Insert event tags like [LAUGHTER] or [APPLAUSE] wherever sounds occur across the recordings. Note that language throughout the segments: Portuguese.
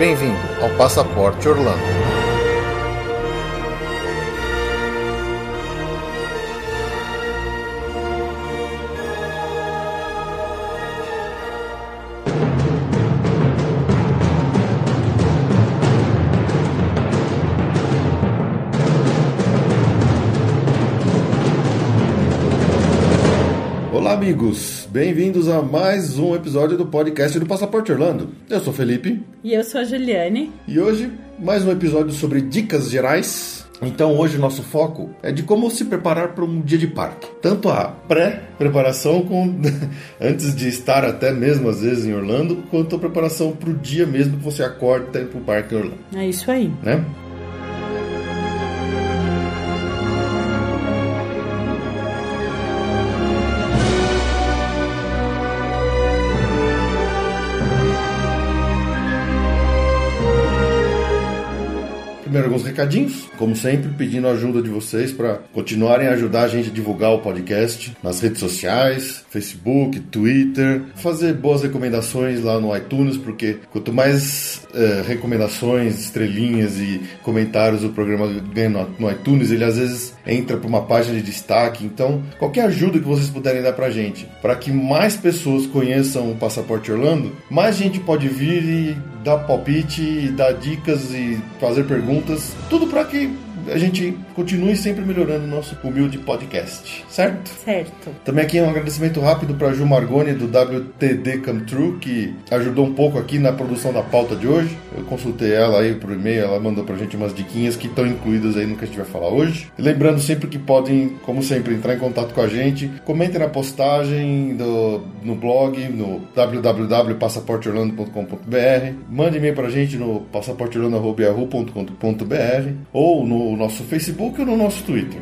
Bem-vindo ao Passaporte Orlando. Olá, amigos! Bem-vindos a mais um episódio do podcast do Passaporte Orlando. Eu sou o Felipe E eu sou a Juliane. e hoje mais um episódio sobre dicas gerais. Então, hoje o nosso foco é de como se preparar para um dia de parque. Tanto a pré-preparação, com- [LAUGHS] antes de estar até mesmo às vezes em Orlando, quanto a preparação para o dia mesmo que você acorda e tá para o parque em Orlando, É isso aí. né? Alguns recadinhos, como sempre, pedindo a ajuda de vocês para continuarem a ajudar a gente a divulgar o podcast nas redes sociais, Facebook, Twitter, fazer boas recomendações lá no iTunes, porque quanto mais eh, recomendações, estrelinhas e comentários o programa ganha no, no iTunes, ele às vezes entra para uma página de destaque. Então, qualquer ajuda que vocês puderem dar pra gente, para que mais pessoas conheçam o Passaporte Orlando, mais gente pode vir e dar palpite, dar dicas e fazer perguntas, tudo para que a gente continue sempre melhorando o nosso humilde podcast, certo? Certo. Também aqui um agradecimento rápido para Ju Margoni do WTD Come True, que ajudou um pouco aqui na produção da pauta de hoje. Eu consultei ela aí por e-mail, ela mandou pra gente umas diquinhas que estão incluídas aí no que a gente vai falar hoje. E lembrando sempre que podem, como sempre, entrar em contato com a gente. Comentem na postagem do, no blog, no www.passaporteorlando.com.br. Mande e-mail pra gente no passaporteorlando.com.br ou no nosso Facebook ou no nosso Twitter.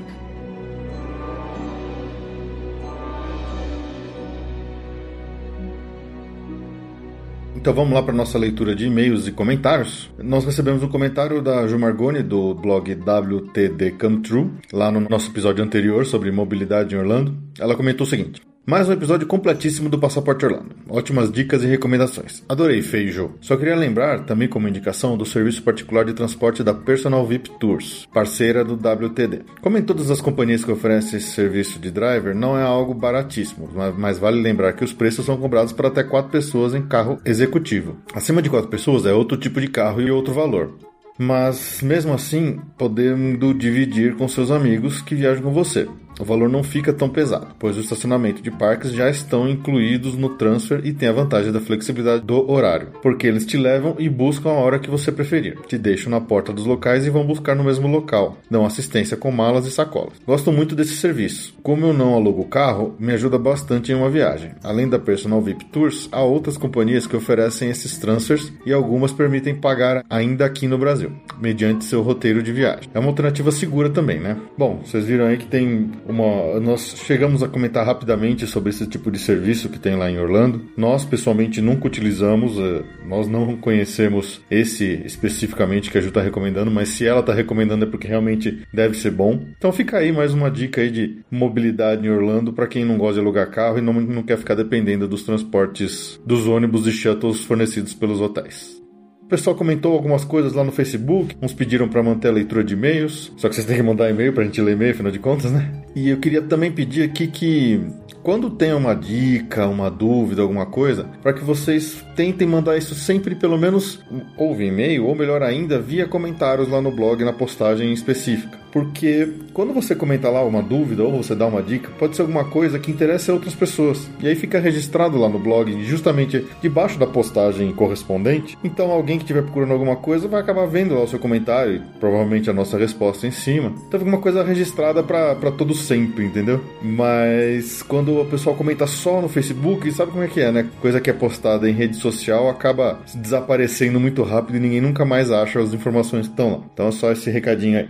Então vamos lá para nossa leitura de e-mails e comentários. Nós recebemos um comentário da Ju Margoni do blog WTD Come True, lá no nosso episódio anterior sobre mobilidade em Orlando. Ela comentou o seguinte: mais um episódio completíssimo do Passaporte Orlando. Ótimas dicas e recomendações. Adorei, Feijo. Só queria lembrar, também como indicação, do serviço particular de transporte da Personal VIP Tours, parceira do WTD. Como em todas as companhias que oferecem esse serviço de driver, não é algo baratíssimo, mas- vale lembrar que os preços são cobrados para até 4 pessoas em carro executivo. Acima de 4 pessoas é outro tipo de carro e outro valor. Mas mesmo assim, podendo dividir com seus amigos que viajam com você. O valor não fica tão pesado, pois o estacionamento de parques já estão incluídos no transfer e tem a vantagem da flexibilidade do horário, porque eles te levam e buscam a hora que você preferir. Te deixam na porta dos locais e vão buscar no mesmo local. Dão assistência com malas e sacolas. Gosto muito desse serviço. Como eu não alugo carro, me ajuda bastante em uma viagem. Além da Personal VIP Tours, há outras companhias que oferecem esses transfers e algumas permitem pagar ainda aqui no Brasil, mediante seu roteiro de viagem. É uma alternativa segura também, né? Bom, vocês viram aí que tem uma. Nós chegamos a comentar rapidamente sobre esse tipo de serviço que tem lá em Orlando. Nós, pessoalmente, nunca utilizamos, eh, nós não conhecemos esse especificamente que a Ju está recomendando, mas se ela está recomendando é porque realmente deve ser bom. Então fica aí mais uma dica aí de mobilidade em Orlando para quem não gosta de alugar carro e não, não quer ficar dependendo dos transportes dos ônibus e shuttles fornecidos pelos hotéis. O pessoal comentou algumas coisas lá no Facebook. Uns pediram para manter a leitura de e-mails. Só que vocês têm que mandar e-mail pra gente ler e-mail, afinal de contas, né? E eu queria também pedir aqui que quando tem uma dica, uma dúvida, alguma coisa, para que vocês tentem mandar isso sempre, pelo menos, ou via e-mail, ou melhor ainda, via comentários lá no blog, na postagem específica. Porque quando você comenta lá uma dúvida ou você dá uma dica, pode ser alguma coisa que interessa a outras pessoas. E aí fica registrado lá no blog, justamente debaixo da postagem correspondente. Então alguém que estiver procurando alguma coisa vai acabar vendo lá o seu comentário e provavelmente a nossa resposta em cima. Então fica uma coisa registrada para todo sempre, entendeu? Mas quando o pessoal comenta só no Facebook, sabe como é que é, né? Coisa que é postada em rede social acaba desaparecendo muito rápido e ninguém nunca mais acha as informações que estão lá. Então é só esse recadinho aí.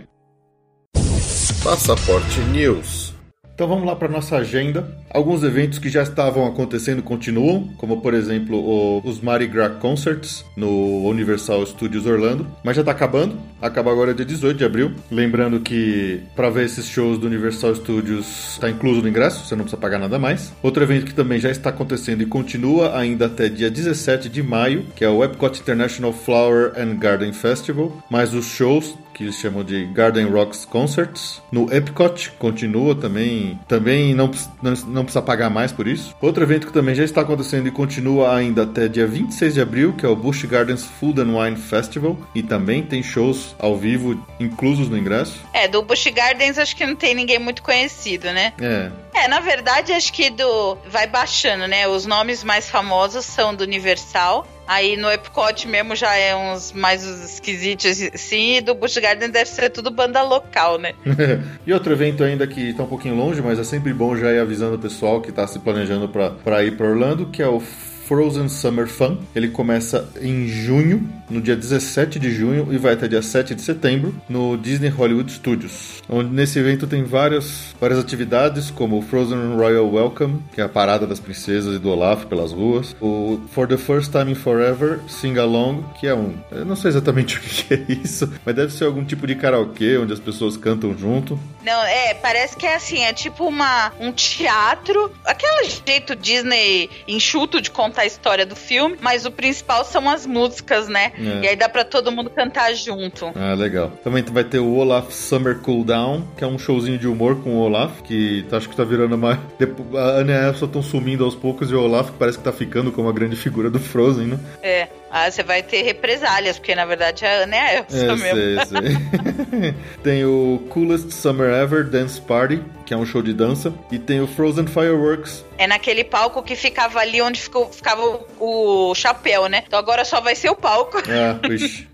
Passaporte News. Então vamos lá para nossa agenda. Alguns eventos que já estavam acontecendo continuam, como por exemplo o, os Mardi Gras Concerts no Universal Studios Orlando, mas já está acabando. Acaba agora dia 18 de abril. Lembrando que para ver esses shows do Universal Studios está incluso no ingresso, você não precisa pagar nada mais. Outro evento que também já está acontecendo e continua ainda até dia 17 de maio, que é o Epcot International Flower and Garden Festival, mas os shows que eles chamam de Garden Rocks Concerts. No Epcot continua também, também não, não, não, precisa pagar mais por isso. Outro evento que também já está acontecendo e continua ainda até dia 26 de abril, que é o Busch Gardens Food and Wine Festival, e também tem shows ao vivo inclusos no ingresso. É, do Busch Gardens acho que não tem ninguém muito conhecido, né? É. É, na verdade, acho que do vai baixando, né? Os nomes mais famosos são do Universal. Aí no Epcot mesmo já é uns mais esquisitos sim, e do Busch Garden deve ser tudo banda local, né? [LAUGHS] e outro evento ainda que tá um pouquinho longe, mas é sempre bom já ir avisando o pessoal que tá se planejando para ir para Orlando, que é o Frozen Summer Fun. Ele começa em junho, no dia 17 de junho, e vai até dia 7 de setembro, no Disney Hollywood Studios. Onde nesse evento tem várias, várias atividades, como o Frozen Royal Welcome, que é a parada das princesas e do Olaf pelas ruas. O For the First Time in Forever Sing Along, que é um. Eu não sei exatamente [LAUGHS] o que é isso, mas deve ser algum tipo de karaokê onde as pessoas cantam junto. Não, é, parece que é assim, é tipo uma, um teatro, aquele jeito Disney enxuto de contar a história do filme, mas o principal são as músicas, né? É. E aí dá pra todo mundo cantar junto. Ah, legal. Também vai ter o Olaf Summer Cool Down, que é um showzinho de humor com o Olaf, que tá, acho que tá virando mais. [LAUGHS] A Ana e a Elsa estão sumindo aos poucos e o Olaf parece que tá ficando como a grande figura do Frozen, né? É. Ah, você vai ter represálias, porque na verdade a Ana é a Elsa é, mesmo. Sei, sei. [LAUGHS] tem o Coolest Summer Ever Dance Party, que é um show de dança, e tem o Frozen Fireworks. É naquele palco que ficava ali onde ficou, ficava o, o chapéu, né? Então agora só vai ser o palco. [LAUGHS] Ah,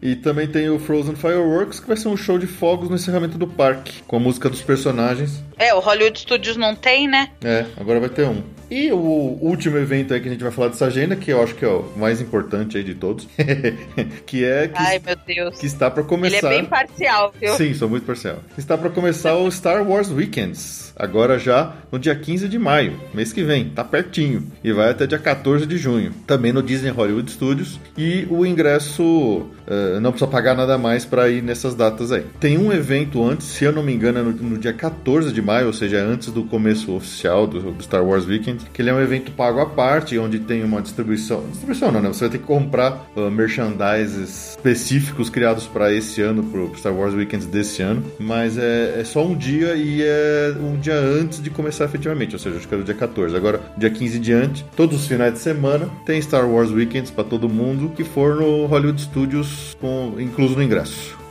e também tem o Frozen Fireworks, que vai ser um show de fogos no encerramento do parque, com a música dos personagens. É, o Hollywood Studios não tem, né? É, agora vai ter um. E o último evento aí que a gente vai falar dessa agenda, que eu acho que é o mais importante aí de todos, [LAUGHS] que é que, Ai, meu Deus. que está para começar. Ele é bem parcial, viu? Sim, sou muito parcial. Está para começar o Star Wars Weekends, agora já no dia 15 de maio, mês que vem, tá pertinho, e vai até dia 14 de junho. Também no Disney Hollywood Studios e o ingresso uh, não precisa pagar nada mais para ir nessas datas aí. Tem um evento antes, se eu não me engano, é no, no dia 14 de maio, ou seja, antes do começo oficial do, do Star Wars Weekend, que ele é um evento pago à parte, onde tem uma distribuição. Distribuição não, né? Você vai ter que comprar uh, merchandises específicos criados para esse ano, pro Star Wars Weekend desse ano. Mas é, é, só um dia e é um dia antes de começar efetivamente, ou seja, acho que era o dia 14. Agora, dia 15 em diante, todos os finais de semana, tem Star Wars Weekends para todo mundo que for no Hollywood Studios, com, incluso no ingresso.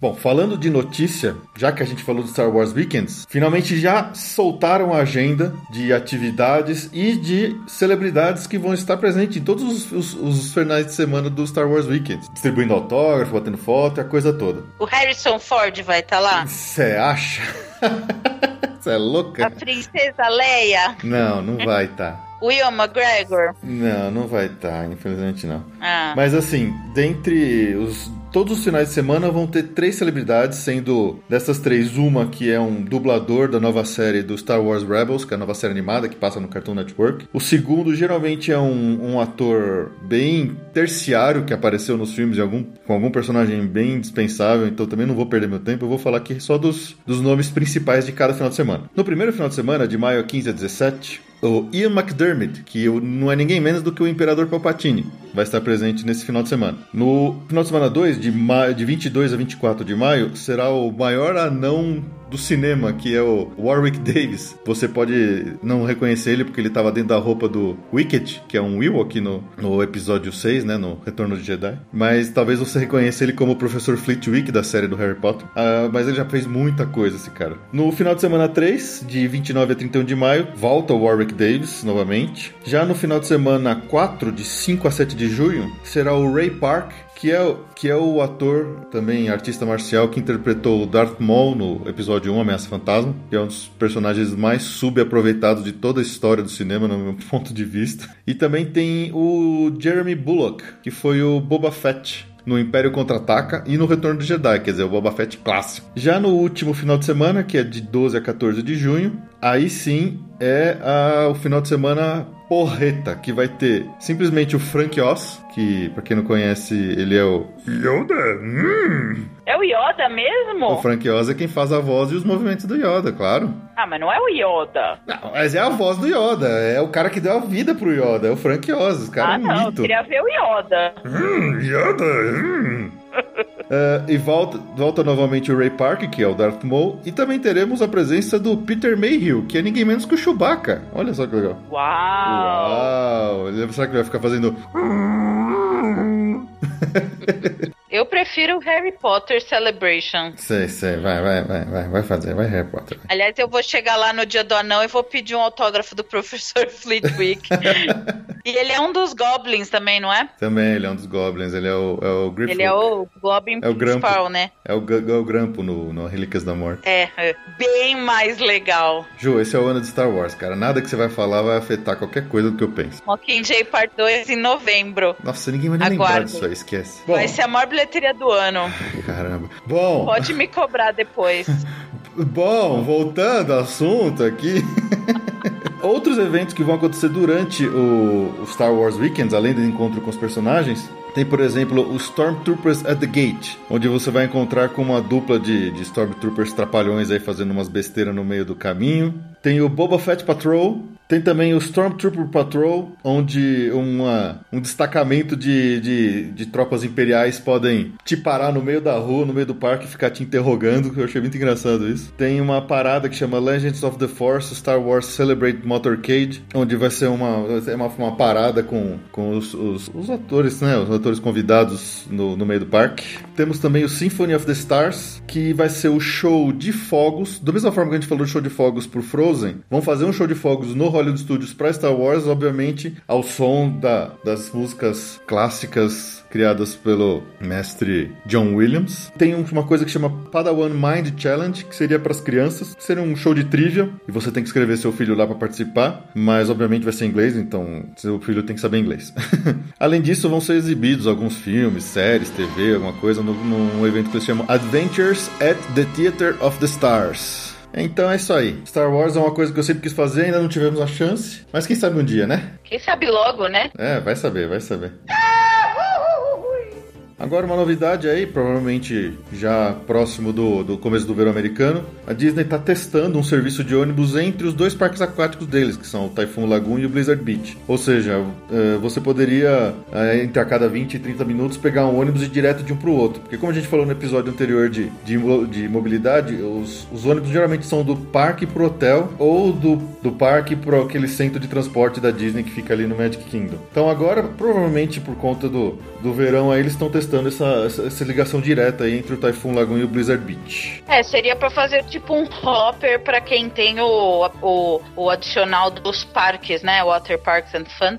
Bom, falando de notícia, já que a gente falou do Star Wars Weekends, finalmente já soltaram a agenda de atividades e de celebridades que vão estar presentes em todos os, os, os finais de semana do Star Wars Weekends. Distribuindo autógrafo, batendo foto e a coisa toda. O Harrison Ford vai estar tá lá? Você acha? [LAUGHS] Você é louca? A princesa Leia? Não, não vai estar. Tá. Will McGregor? Não, não vai estar, tá, infelizmente não. Ah. Mas assim, dentre os Todos os finais de semana vão ter três celebridades, sendo dessas três, uma que é um dublador da nova série do Star Wars Rebels, que é a nova série animada que passa no Cartoon Network. O segundo geralmente é um, um ator bem terciário que apareceu nos filmes algum, com algum personagem bem dispensável, então também não vou perder meu tempo, eu vou falar aqui só dos, dos nomes principais de cada final de semana. No primeiro final de semana, de maio a 15 a 17, o Ian McDermott, que não é ninguém menos do que o Imperador Palpatine, vai estar presente nesse final de semana. No final de semana 2, de, ma de 22 a 24 de maio, será o maior anão do cinema, que é o Warwick [LAUGHS] Davis. Você pode não reconhecer ele porque ele estava dentro da roupa do Wicked, que é um Ewok no, no episódio 6, né, no Retorno de Jedi. Mas talvez você reconheça ele como o Professor Flitwick da série do Harry Potter. Uh, mas ele já fez muita coisa, esse cara. No final de semana 3, de 29 a 31 de maio, volta o Warwick Davis novamente. Já no final de semana 4, de 5 a 7 de junho, será o Ray Park, que é, que é o ator, também artista marcial, que interpretou o Darth Maul no episódio 1, Ameaça Fantasma, que é um dos personagens mais subaproveitados de toda a história do cinema, no meu [LAUGHS] ponto de vista. E também tem o Jeremy Bullock, que foi o Boba Fett no Império Contra-Ataca e no Retorno do Jedi, quer dizer, o Boba Fett clássico. Já no último final de semana, que é de 12 a 14 de junho, aí sim é a, o final de semana porreta, que vai ter simplesmente o Frank Oz, que, pra quem não conhece, ele é o Yoda. Hum. É o Yoda mesmo? O Frank Oz é quem faz a voz e os movimentos do Yoda, claro. Ah, mas não é o Yoda. Não, mas é a voz do Yoda, é o cara que deu a vida pro Yoda, é o Frank Oz, o cara ah, é um não, mito. eu queria ver o Yoda. Hum, Yoda, hum. Uh, e volta, volta novamente o Ray Park, que é o Darth Maul, e também teremos a presença do Peter Mayhew, que é ninguém menos que o Chewbacca. Olha só que legal. Uau! Uau! Será que ele vai ficar fazendo... [LAUGHS] Eu prefiro o Harry Potter Celebration. sei, sei, vai, vai, vai, vai, vai fazer, vai Harry Potter. Aliás, eu vou chegar lá no dia do anão e vou pedir um autógrafo do [LAUGHS] professor Flitwick. [LAUGHS] e ele é um dos goblins também, não é? Também, ele é um dos Goblins, ele é o, é o Griffith. Ele é o Goblin É o Grampo. principal, né? É o, é o Grampo no, no Relíquias da Morte. É, é, bem mais legal. Ju, esse é o ano de Star Wars, cara. Nada que você vai falar vai afetar qualquer coisa do que eu penso. Mockingjay Part 2 em novembro. Nossa, ninguém vai nem lembrar disso aí, esquece. Bom, Vai ser a maior bilheteria do ano. caramba. Bom, Pode me cobrar depois. [LAUGHS] Bom, voltando ao assunto aqui. [LAUGHS] Outros eventos que vão acontecer durante o, o Star Wars Weekends, além do encontro com os personagens, tem, por exemplo, o Stormtroopers at the Gate, onde você vai encontrar com uma dupla de, de Stormtroopers trapalhões aí fazendo umas besteiras no meio do caminho. Tem o Boba Fett Patrol. Tem também o Stormtrooper Patrol, onde uma, um destacamento de, de, de tropas imperiais podem te parar no meio da rua, no meio do parque e ficar te interrogando, que eu achei muito engraçado isso. Tem uma parada que chama Legends of the Force Star Wars Celebrate Motorcade, onde vai ser uma, uma, uma parada com, com os, os, os atores, né? Os atores convidados no, no meio do parque. Temos também o Symphony of the Stars, que vai ser o show de fogos. Da mesma forma que a gente falou de show de fogos pro Frozen, vão fazer um show de fogos no Hollywood Studios para Star Wars, obviamente ao som da, das músicas clássicas criadas pelo mestre John Williams. Tem um- uma coisa que chama Padawan Mind Challenge, que seria para as crianças, seria um show de trivia, e você tem que escrever seu filho lá para participar, mas obviamente vai ser em inglês, então seu filho tem que saber inglês. [LAUGHS] Além disso, vão ser exibidos alguns filmes, séries, TV, alguma coisa, num evento que eles chamam Adventures at the Theater of the Stars. Então é isso aí. Star Wars é uma coisa que eu sempre quis fazer, ainda não tivemos a chance, mas quem sabe um dia, né? Quem sabe logo, né? É, vai saber, vai saber. Agora uma novidade aí, provavelmente já próximo do, do começo do verão americano, a Disney está testando um serviço de ônibus entre os dois parques aquáticos deles, que são o Typhoon Lagoon e o Blizzard Beach. Ou seja, eh, você poderia, eh, entre a cada 20 e 30 minutos, pegar um ônibus e ir direto de um para o outro. Porque como a gente falou no episódio anterior de, de, de mobilidade, os, os ônibus geralmente são do parque pro hotel ou do, do parque pro aquele centro de transporte da Disney que fica ali no Magic Kingdom. Então agora, provavelmente por conta do, do verão aí, eles estão testando essa, essa, essa ligação direta aí entre o Typhoon Lagoon e o Blizzard Beach. É, seria pra fazer tipo um hopper pra quem tem o, o, o adicional dos parques, né? Water Parks and Fun.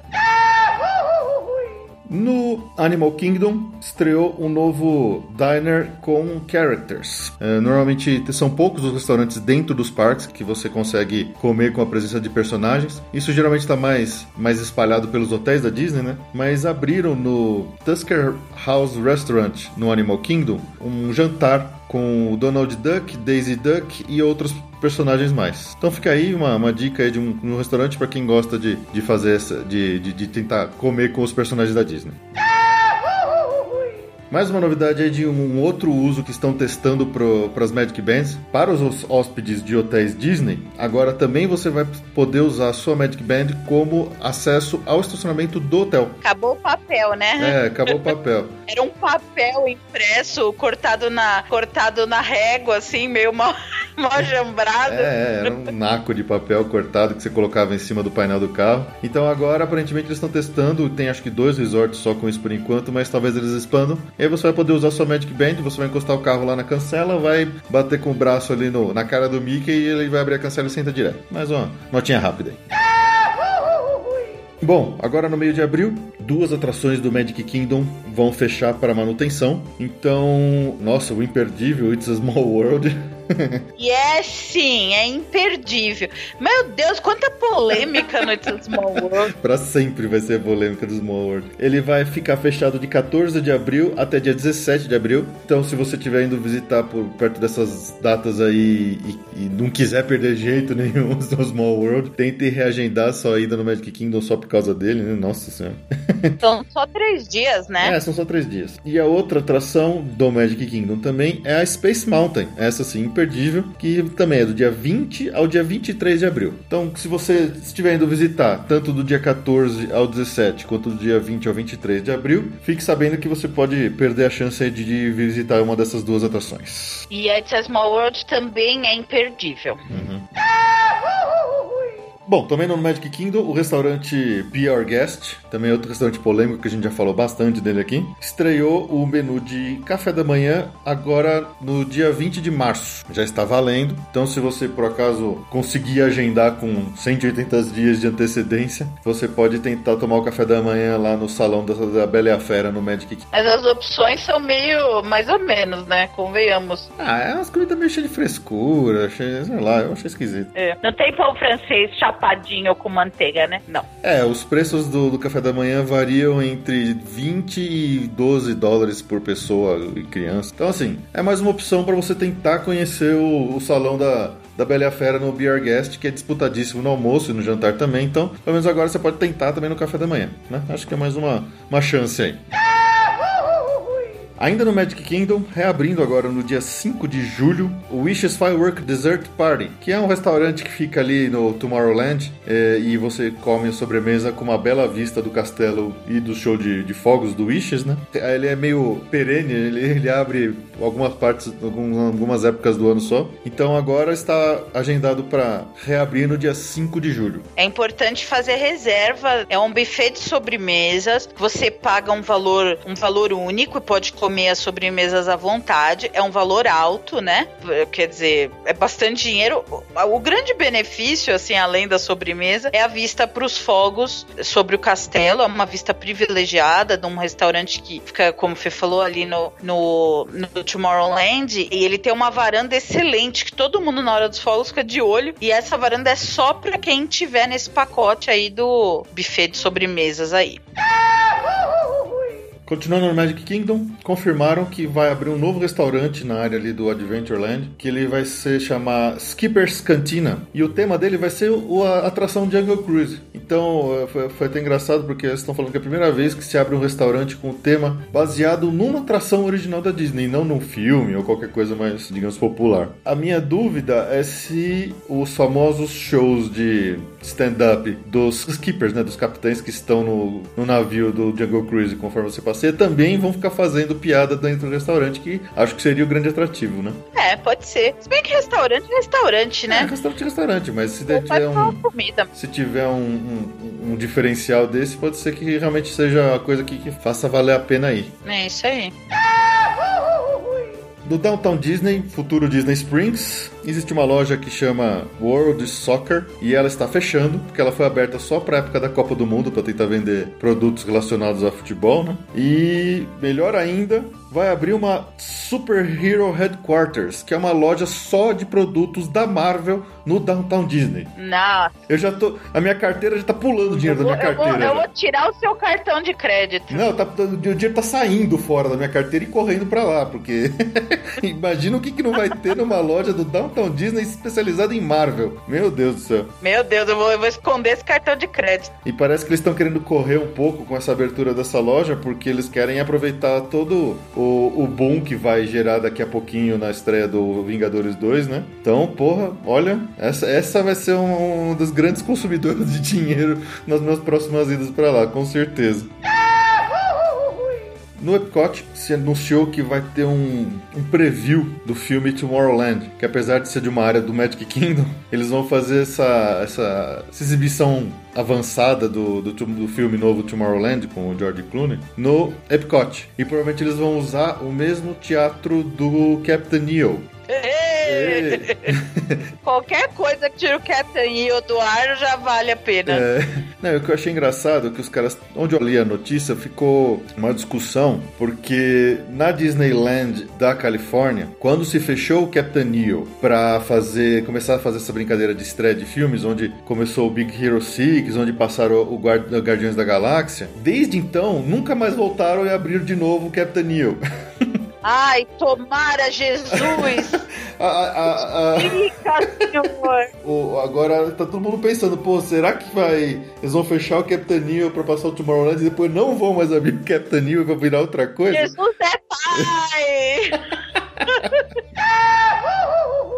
No Animal Kingdom estreou um novo diner com characters. É, normalmente são poucos os restaurantes dentro dos parques que você consegue comer com a presença de personagens. Isso geralmente está mais, mais espalhado pelos hotéis da Disney, né? Mas abriram no Tusker House Restaurant no Animal Kingdom um jantar com o Donald Duck, Daisy Duck e outros personagens mais. Então fica aí uma, uma dica aí de um, um restaurante para quem gosta de, de fazer essa, de, de, de tentar comer com os personagens da Disney. Mais uma novidade aí de um outro uso que estão testando para as Magic Bands. Para os hóspedes de hotéis Disney, agora também você vai poder usar a sua Magic Band como acesso ao estacionamento do hotel. Acabou o papel, né? É, acabou o papel. [LAUGHS] Era um papel impresso, cortado na, cortado na régua, assim, meio mal, [LAUGHS] [LAUGHS] mal jambrado. É, era um naco de papel cortado que você colocava em cima do painel do carro. Então agora, aparentemente, eles estão testando. Tem acho que dois resorts só com isso por enquanto, mas talvez eles expandam. E aí você vai poder usar sua Magic Band, você vai encostar o carro lá na cancela, vai bater com o braço ali no, na cara do Mickey e ele vai abrir a cancela e senta direto. Mais uma notinha rápida aí. Bom, agora no meio de abril, duas atrações do Magic Kingdom vão fechar para manutenção. Então, nossa, o imperdível It's a Small World e é sim, é imperdível. Meu Deus, quanta polêmica no Small World. pra sempre vai ser a polêmica do Small World. Ele vai ficar fechado de 14 de abril até dia 17 de abril. Então, se você estiver indo visitar por perto dessas datas aí e, e não quiser perder jeito [LAUGHS] nenhum no Small World, tente reagendar sua ida no Magic Kingdom só por causa dele, né? Nossa senhora. [LAUGHS] São só três dias, né? É, são só três dias. E a outra atração do Magic Kingdom também é a Space Mountain. Essa sim, imperdível, que também é do dia 20 ao dia 23 de abril. Então, se você estiver indo visitar, tanto do dia 14 ao 17, quanto do dia 20 ao 23 de abril, fique sabendo que você pode perder a chance de, visitar uma dessas duas atrações. E a It's a Small World também é imperdível. Uhum. Bom, também no Magic Kingdom, o restaurante Be Our Guest, também é outro restaurante polêmico que a gente já falou bastante dele aqui, estreou o menu de café da manhã agora no dia 20 de março. Já está valendo, então se você por acaso conseguir agendar com 180 dias de antecedência, você pode tentar tomar o café da manhã lá no salão da, da Bela e a Fera no Magic Kingdom. Mas as opções são meio mais ou menos, né? Convenhamos. Ah, é umas comidas meio cheias de frescura, achei, sei lá, eu achei esquisito. É. Não tem pão francês chapadinho com manteiga, né? Não. É, os preços do, do café da manhã variam entre 20 e 12 dólares por pessoa e criança. Então, assim, é mais uma opção para você tentar conhecer o, o salão da, da Bela e a Fera no Beer Guest, que é disputadíssimo no almoço e no jantar também. Então, pelo menos agora você pode tentar também no café da manhã, né? Acho que é mais uma, uma chance aí. Ainda no Magic Kingdom, reabrindo agora no dia 5 de julho, o Wishes Firework Dessert Party, que é um restaurante que fica ali no Tomorrowland é, e você come a sobremesa com uma bela vista do castelo e do show de, de fogos do Wishes, né? Ele é meio perene, ele, ele abre algumas partes, algumas épocas do ano só. Então agora está agendado para reabrir no dia 5 de julho. É importante fazer reserva, é um buffet de sobremesas, você paga um valor, um valor único e pode comer comer as sobremesas à vontade. É um valor alto, né? Quer dizer, é bastante dinheiro. O grande benefício, assim, além da sobremesa, é a vista para os fogos sobre o castelo. É uma vista privilegiada de um restaurante que fica, como você falou, ali no, no, no Tomorrowland. E ele tem uma varanda excelente que todo mundo na hora dos fogos fica de olho. E essa varanda é só para quem tiver nesse pacote aí do buffet de sobremesas aí. Continuando no Magic Kingdom, confirmaram que vai abrir um novo restaurante na área ali do Adventureland, que ele vai se chamar Skipper's Cantina, e o tema dele vai ser a atração Jungle Cruise. Então, foi, foi até engraçado porque eles estão falando que é a primeira vez que se abre um restaurante com o tema baseado numa atração original da Disney, não num filme ou qualquer coisa mais, digamos, popular. A minha dúvida é se os famosos shows de stand-up dos skippers, né, dos capitães que estão no, no navio do Jungle Cruise, conforme você passeia, também vão ficar fazendo piada dentro do restaurante, que acho que seria o grande atrativo, né? É, pode ser. Se bem que restaurante é restaurante, né? É, restaurante é restaurante, mas se tiver um, comida. se tiver um, um, um, diferencial desse, pode ser que realmente seja a coisa que, que faça valer a pena ir. É isso aí. Do Downtown Disney, futuro Disney Springs, existe uma loja que chama World Soccer e ela está fechando, porque ela foi aberta só para a época da Copa do Mundo para tentar vender produtos relacionados a futebol, né? E melhor ainda, vai abrir uma Super Hero Headquarters, que é uma loja só de produtos da Marvel no Downtown Disney. Nossa. Eu já tô. A minha carteira já tá pulando o dinheiro vou, da minha carteira. Eu vou, eu vou, tirar o seu cartão de crédito. Não, tá, o dinheiro tá saindo fora da minha carteira e correndo para lá, porque. [LAUGHS] Imagina o que, que não vai ter numa loja do Downtown Disney especializada em Marvel. Meu Deus do céu. Meu Deus, eu vou, eu vou esconder esse cartão de crédito. E parece que eles estão querendo correr um pouco com essa abertura dessa loja, porque eles querem aproveitar todo o, o boom que vai gerar daqui a pouquinho na estreia do Vingadores 2, né? Então, porra, olha, essa, essa vai ser um, um dos grandes consumidores de dinheiro nas minhas próximas idas para lá, com certeza. [LAUGHS] No Epcot se anunciou que vai ter um, um, preview do filme Tomorrowland, que apesar de ser de uma área do Magic Kingdom, [LAUGHS] eles vão fazer essa, essa, essa exibição avançada do, do, do, filme novo Tomorrowland com o George Clooney no Epcot. E provavelmente eles vão usar o mesmo teatro do Captain Neo. Ê! [LAUGHS] Qualquer coisa que tira o Captain EO do ar já vale a pena. É, não, o que eu achei engraçado é que os caras, onde eu li a notícia, ficou uma discussão, porque na Disneyland da Califórnia, quando se fechou o Captain Neo para fazer, começar a fazer essa brincadeira de estreia de filmes, onde começou o Big Hero 6, onde passaram o Guard Guardiões da Galáxia, desde então nunca mais voltaram e abriram de novo o Captain Neo. [LAUGHS] Ai, tomara Jesus! [LAUGHS] a, a, a, Fica, senhor! o- agora tá todo mundo pensando, pô, será que vai. Eles vão fechar o Captain Neo pra passar o Tomorrowland e depois não vão mais abrir o Captain Neo e vai virar outra coisa? Jesus é pai! [LAUGHS] [LAUGHS]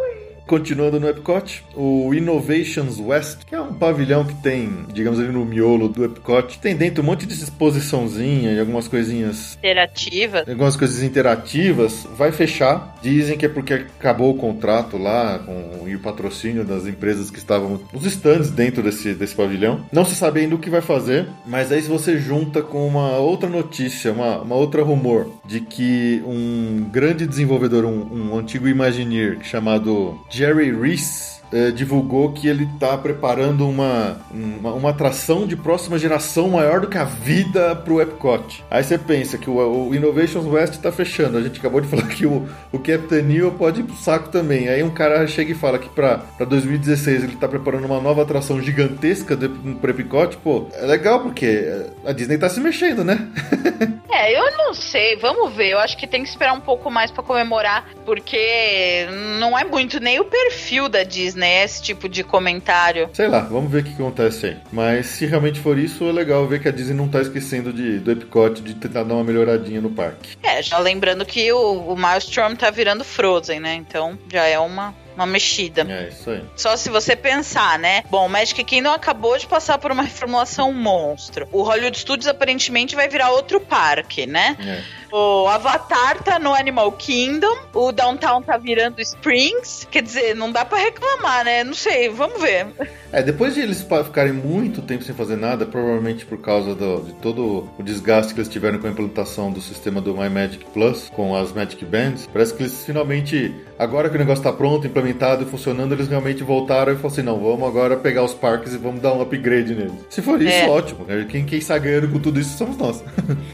Continuando no Epcot, o Innovations West, que é um pavilhão que tem, digamos ali no miolo do Epcot, tem dentro um monte de exposiçãozinha e algumas coisinhas Interativa. algumas coisas interativas, vai fechar. Dizem que é porque acabou o contrato lá com e o patrocínio das empresas que estavam nos stands dentro desse, desse pavilhão. Não se sabe ainda o que vai fazer, mas aí se você junta com uma outra notícia, uma, uma outra rumor, de que um grande desenvolvedor, um, um antigo Imagineer chamado Jerry Reese, eh, divulgou que ele está preparando uma, uma, uma atração de próxima geração maior do que a vida pro Epcot. Aí você pensa que o, o Innovations West está fechando. A gente acabou de [LAUGHS] falar que o, o Captain Neo pode ir pro saco também. Aí um cara chega e fala que para 2016 ele está preparando uma nova atração gigantesca pro Epcot. Pô, é legal porque a Disney tá se mexendo, né? [LAUGHS] É, eu não sei, vamos ver. Eu acho que tem que esperar um pouco mais pra comemorar, porque não é muito nem o perfil da Disney esse tipo de comentário. Sei lá, vamos ver o que acontece aí. Mas se realmente for isso, é legal ver que a Disney não tá esquecendo de, do Epcot, de tentar dar uma melhoradinha no parque. É, já lembrando que o, o Maelstrom tá virando Frozen, né? Então já é uma, uma mexida. É, isso aí. Só se você pensar, né? Bom, o Magic Kingdom acabou de passar por uma reformulação monstro. O Hollywood Studios aparentemente vai virar outro parque, né? É. O Avatar tá no Animal Kingdom, o Downtown tá virando Springs. Quer dizer, não dá pra reclamar, né? Não sei, vamos ver. É, depois de eles ficarem muito tempo sem fazer nada, provavelmente por causa do- de todo o desgaste que eles tiveram com a implantação do sistema do My Magic Plus, com as Magic Bands, parece que eles finalmente, agora que o negócio tá pronto, implementado e funcionando, eles realmente voltaram e falaram assim, não, vamos agora pegar os parques e vamos dar um upgrade neles. Se for isso, É. ótimo. Quem, quem sai ganhando com tudo isso somos nós. [LAUGHS]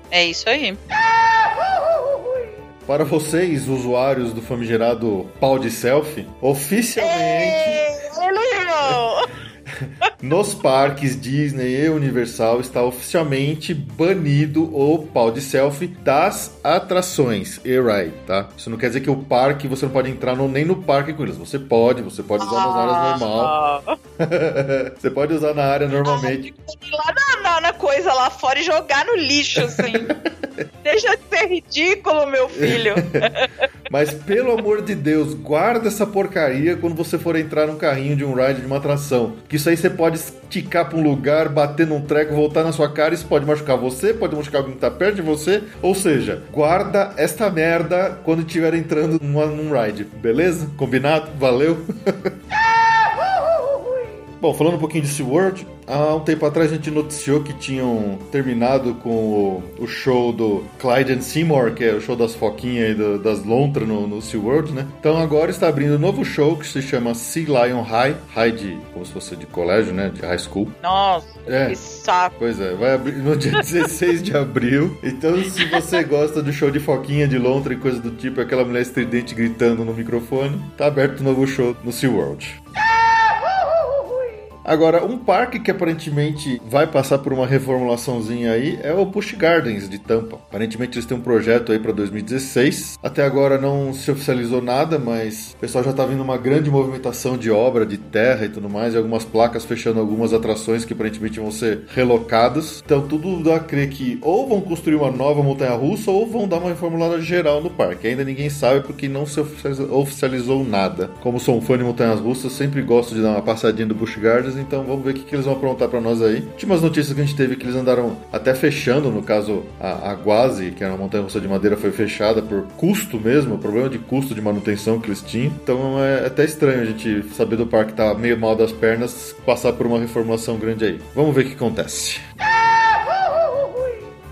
É isso aí. Para vocês, usuários do famigerado pau de selfie, oficialmente... Nos parques Disney e Universal está oficialmente banido o pau de selfie das atrações e ride, tá? Isso não quer dizer que o parque você não pode entrar no- nem no parque com eles. Você pode, você pode usar nas áreas normal. Ah, [LAUGHS] você pode usar na área normalmente. ir lá na- na coisa lá fora e jogar no lixo, assim. [LAUGHS] Deixa de ser ridículo, meu filho. [LAUGHS] Mas pelo amor de Deus, guarda essa porcaria quando você for entrar num carrinho de um ride de uma atração. Que isso aí você pode esticar pra um lugar, bater num treco, voltar na sua cara. Isso pode machucar você, pode machucar alguém que tá perto de você. Ou seja, guarda esta merda quando estiver entrando numa- num ride, beleza? Combinado? Valeu? [LAUGHS] Bom, falando um pouquinho de SeaWorld, há um tempo atrás a gente noticiou que tinham terminado com o, o show do Clyde and Seymour, que é o show das foquinhas e do- das lontras no, no SeaWorld, né? Então agora está abrindo um novo show que se chama Sea Lion High, High de, como se fosse de colégio, né? De high school. Nossa, É. que saco. Pois é, vai abrir no dia [LAUGHS] 16 de abril. Então, se você gosta do show de foquinha, de lontra e coisa do tipo, aquela mulher estridente gritando no microfone, tá aberto o novo show no SeaWorld. Agora, um parque que aparentemente vai passar por uma reformulaçãozinha aí é o Busch Gardens de Tampa. Aparentemente eles têm um projeto aí para 2016. Até agora não se oficializou nada, mas o pessoal já tá vendo uma grande movimentação de obra, de terra e tudo mais, e algumas placas fechando algumas atrações que aparentemente vão ser relocadas. Então tudo dá a crer que ou vão construir uma nova montanha-russa ou vão dar uma reformulada geral no parque. Ainda ninguém sabe porque não se oficializou, oficializou nada. Como sou um fã de montanhas russas, sempre gosto de dar uma passadinha do Busch Gardens, então vamos ver o que, que eles vão aprontar pra nós aí. Últimas notícias que a gente teve que eles andaram até fechando, no caso a, a Guazi, que era uma montanha russa de madeira, foi fechada por custo mesmo, problema de custo de manutenção que eles tinham. Então é até estranho a gente saber do parque tá meio mal das pernas, passar por uma reformulação grande aí. Vamos ver o que acontece.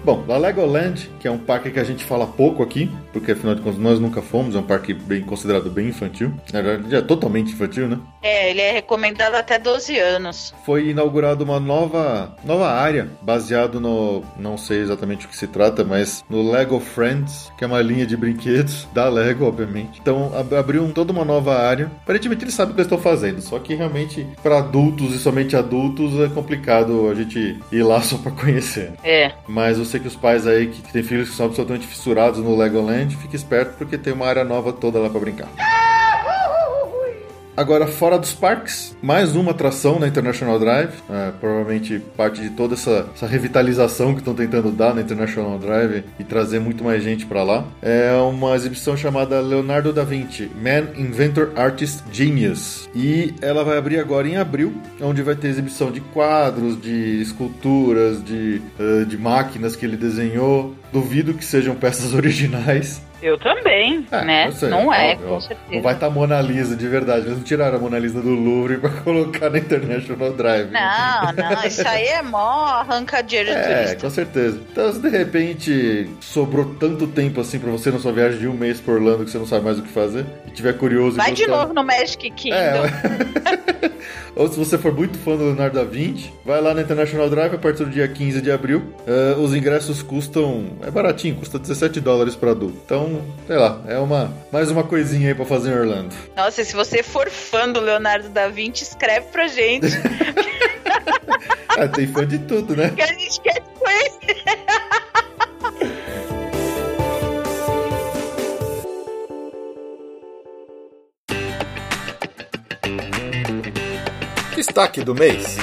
Bom, La Legoland, que é um parque que a gente fala pouco aqui, porque afinal de contas nós nunca fomos, é um parque bem considerado bem infantil. Na verdade, é totalmente infantil, né? É, ele é recomendado até 12 anos. Foi inaugurada uma nova, nova área, baseado no. não sei exatamente o que se trata, mas no Lego Friends, que é uma linha de brinquedos da Lego, obviamente. Então ab- abriu toda uma nova área. Aparentemente eles sabem o que eles estão fazendo, só que realmente para adultos e somente adultos é complicado a gente ir lá [LAUGHS] só para conhecer. É. Mas eu sei que os pais aí que têm filhos que são absolutamente fissurados no Legoland, fique esperto porque tem uma área nova toda lá para brincar. Agora, fora dos parques, mais uma atração na International Drive. É, provavelmente parte de toda essa, essa revitalização que estão tentando dar na International Drive e trazer muito mais gente para lá. É uma exibição chamada Leonardo da Vinci Man Inventor Artist Genius. E ela vai abrir agora em abril, onde vai ter exibição de quadros, de esculturas, de, eh, de máquinas que ele desenhou. Duvido que sejam peças [LAUGHS] originais. Eu também, É, né? eu sei, não é, óbvio, com certeza. Não vai estar Mona Lisa de verdade. Eles não tiraram a Mona Lisa do Louvre [LAUGHS] pra colocar na International Drive. Não, [LAUGHS] não, isso aí é mó arranca dinheiro de É, turista. com certeza. Então, se de repente sobrou tanto tempo assim pra você na sua viagem de um mês por Orlando que você não sabe mais o que fazer e tiver curioso e Vai de novo no Magic Kingdom. É, [LAUGHS] Ou se você for muito fã do Leonardo da Vinci, vai lá na International Drive a partir do dia 15 de abril. Eh, os ingressos custam. É baratinho, custa 17 dólares para adulto. Então, sei lá, é uma mais uma coisinha aí pra fazer em Orlando. Nossa, e se você for fã do Leonardo da Vinci, escreve pra gente. Ah, [LAUGHS] tem fã de tudo, né? que a gente quer te conhecer. Destaque do mês.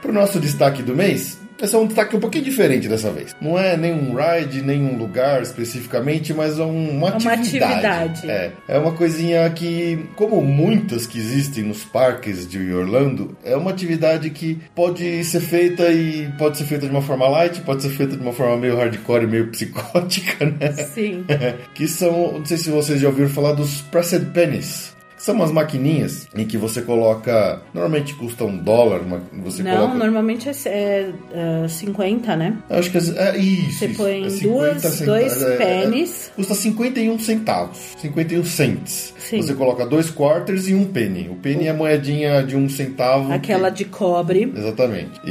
Pro nosso destaque do mês, esse é um destaque um pouquinho diferente dessa vez. Não é nenhum ride, nenhum lugar especificamente, mas é um- uma É uma atividade. atividade. É, é uma coisinha que, como muitas que existem nos parques de Orlando, é uma atividade que pode ser feita e pode ser feita de uma forma light, pode ser feita de uma forma meio hardcore, meio psicótica, né? Sim. [LAUGHS] que são, não sei se vocês já ouviram falar dos Pressed Pennies. São umas maquininhas em que você coloca. Normalmente custa um dólar. Você Não, coloca. normalmente é, é, é 50, né? Acho que é, é isso. Você isso, põe é 50 duas, dois é- é- pennies. Custa 51 centavos. 51 cents. Sim. Você coloca dois quarters e um penny. O penny é a moedinha de um centavo. Aquela que- de cobre. Exatamente. E,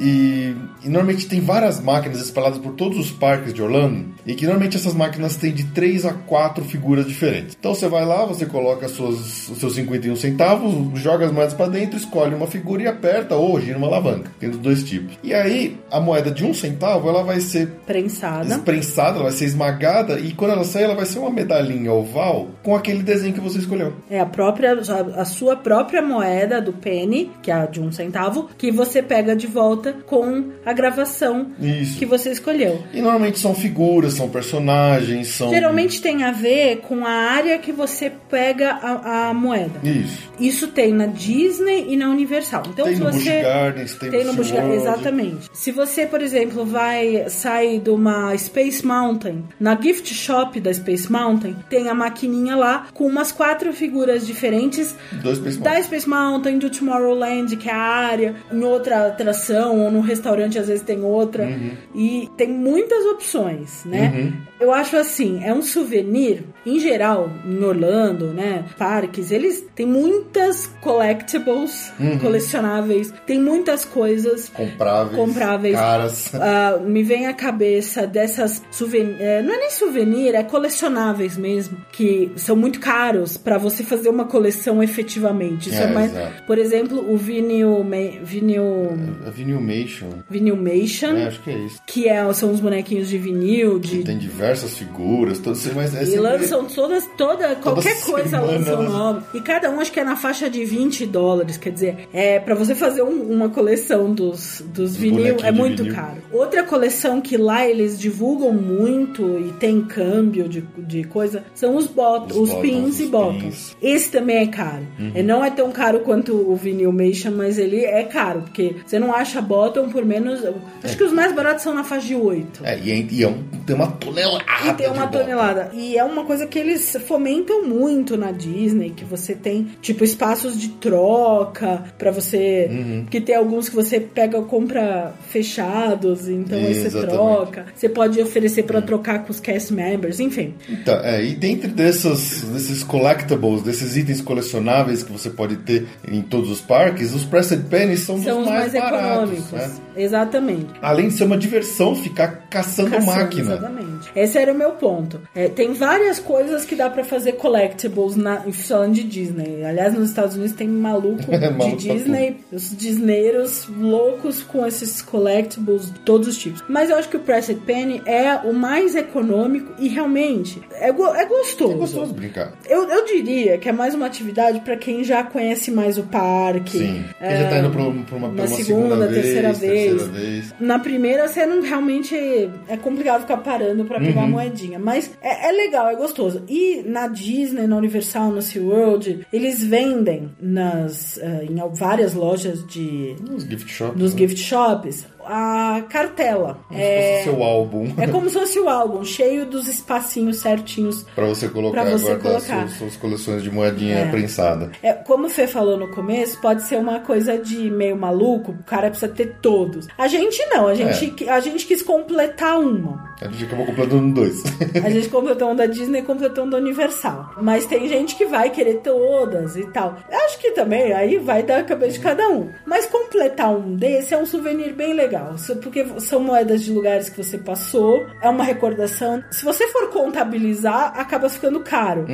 e- e normalmente tem várias máquinas espalhadas por todos os parques de Orlando. E que normalmente essas máquinas têm de 3 a 4 figuras diferentes. Então você vai lá, você coloca suas, os seus 51 centavos, joga as moedas para dentro, escolhe uma figura e aperta ou gira uma alavanca. Tem dos dois tipos. E aí, a moeda de um centavo, ela vai ser Prensada. prensada, ela vai ser esmagada. E quando ela sair, ela vai ser uma medalhinha oval com aquele desenho que você escolheu. É a própria, a, a sua própria moeda do penny, que é a de um centavo, que você pega de volta com a gravação Isso. que você escolheu. E normalmente são figuras, são personagens, são. Geralmente tem a ver com a área que você pega a, a moeda. Isso. Isso tem na Disney e na Universal. Então, tem se no Busch você Gardens, tem, tem no Busch Gardens, exatamente. Se você, por exemplo, vai sair de uma Space Mountain, na gift shop da Space Mountain, tem a maquininha lá com umas quatro figuras diferentes Space da. Space Mountain, do Tomorrowland, que é a área, em outra atração ou no restaurante às vezes tem outra. Uhum. E tem muitas opções, né? Eu acho assim, é um souvenir, em geral, em Orlando, né? Parques, eles têm muitas collectibles, Uhum. colecionáveis, tem muitas coisas. Compráveis. Compráveis. Caras. Ah, me vem à cabeça dessas souvenirs. não é nem souvenir, é colecionáveis mesmo, que são muito caros pra você fazer uma coleção efetivamente. Isso é, É, mais. exato. Por exemplo, o Vinyl. Ma- Vinyl. A Vinylmation. Vinylmation. É, acho que é isso. Que é, são os bonequinhos de vinil, de. Tem diversas figuras, todas, mas é E lançam todas, toda, qualquer coisa lançam né? nova. E cada um acho que é na faixa de 20 dólares. Quer dizer, é para você fazer um- uma coleção dos, dos vinil é muito vinil. caro. Outra coleção que lá eles divulgam muito e tem câmbio de, de coisa são os, bot, Os os, bottoms, pins e os bottoms. Uhum. Esse também é caro. E não é tão caro quanto o Vinylmation, mas ele é caro, porque você não acha bottom por menos. Acho que os mais baratos são na faixa de 8. É, e, é- e é um- tem uma tonelada. E tem uma bottom. tonelada. E é uma coisa que eles fomentam muito na Disney que você tem, tipo, espaços de troca para você. Uhum. Que tem alguns que você pega compra fechados, então aí você troca. Você pode oferecer para trocar com os cast members, enfim. Então, é, e dentro dessas, desses collectibles, desses itens colecionáveis que você pode ter em todos os parques, os Pressed Pennies são, São os mais, mais, baratos. econômicos. né? Exatamente. Além de ser uma diversão ficar caçando, Caçando, máquina. Exatamente. Esse era o meu ponto. É, tem várias coisas que dá pra fazer collectibles na, falando de Disney. Aliás, nos Estados Unidos tem maluco [LAUGHS] de Maluco Disney, os disneiros loucos com esses collectibles de todos os tipos. Mas eu acho que o Pressed Penny é o mais econômico e realmente é, go- é gostoso. É gostoso brincar. Eu, eu diria que é mais uma atividade pra quem já conhece mais o parque. Sim. Quem É, já tá indo pra, pra uma, pra uma segunda, vez, terceira vez. terceira vez. Na primeira, você não realmente. É complicado ficar parando pra pegar Uhum. a moedinha. Mas é, é legal, é gostoso. E na Disney, na Universal, no SeaWorld, eles vendem nas, eh, em várias lojas de. Nos gift shops. nos né? gift shops a cartela. Como se É, fosse seu álbum. é como se fosse o álbum, cheio dos espacinhos certinhos Pra você colocar, Pra você colocar. Suas, suas coleções de moedinha É. prensada. É, como o Fê falou no começo, pode ser uma coisa de meio maluco, o cara precisa ter todos. A gente não, a É. gente, a gente quis completar uma. A gente acabou completando dois. [LAUGHS] A gente completou um da Disney e completou um da Universal. Mas tem gente que vai querer todas e tal. Eu Acho que também aí vai da cabeça de cada um. Mas completar um desse é um souvenir bem legal. Porque são moedas de lugares que você passou, é uma recordação. Se você for contabilizar, acaba ficando caro.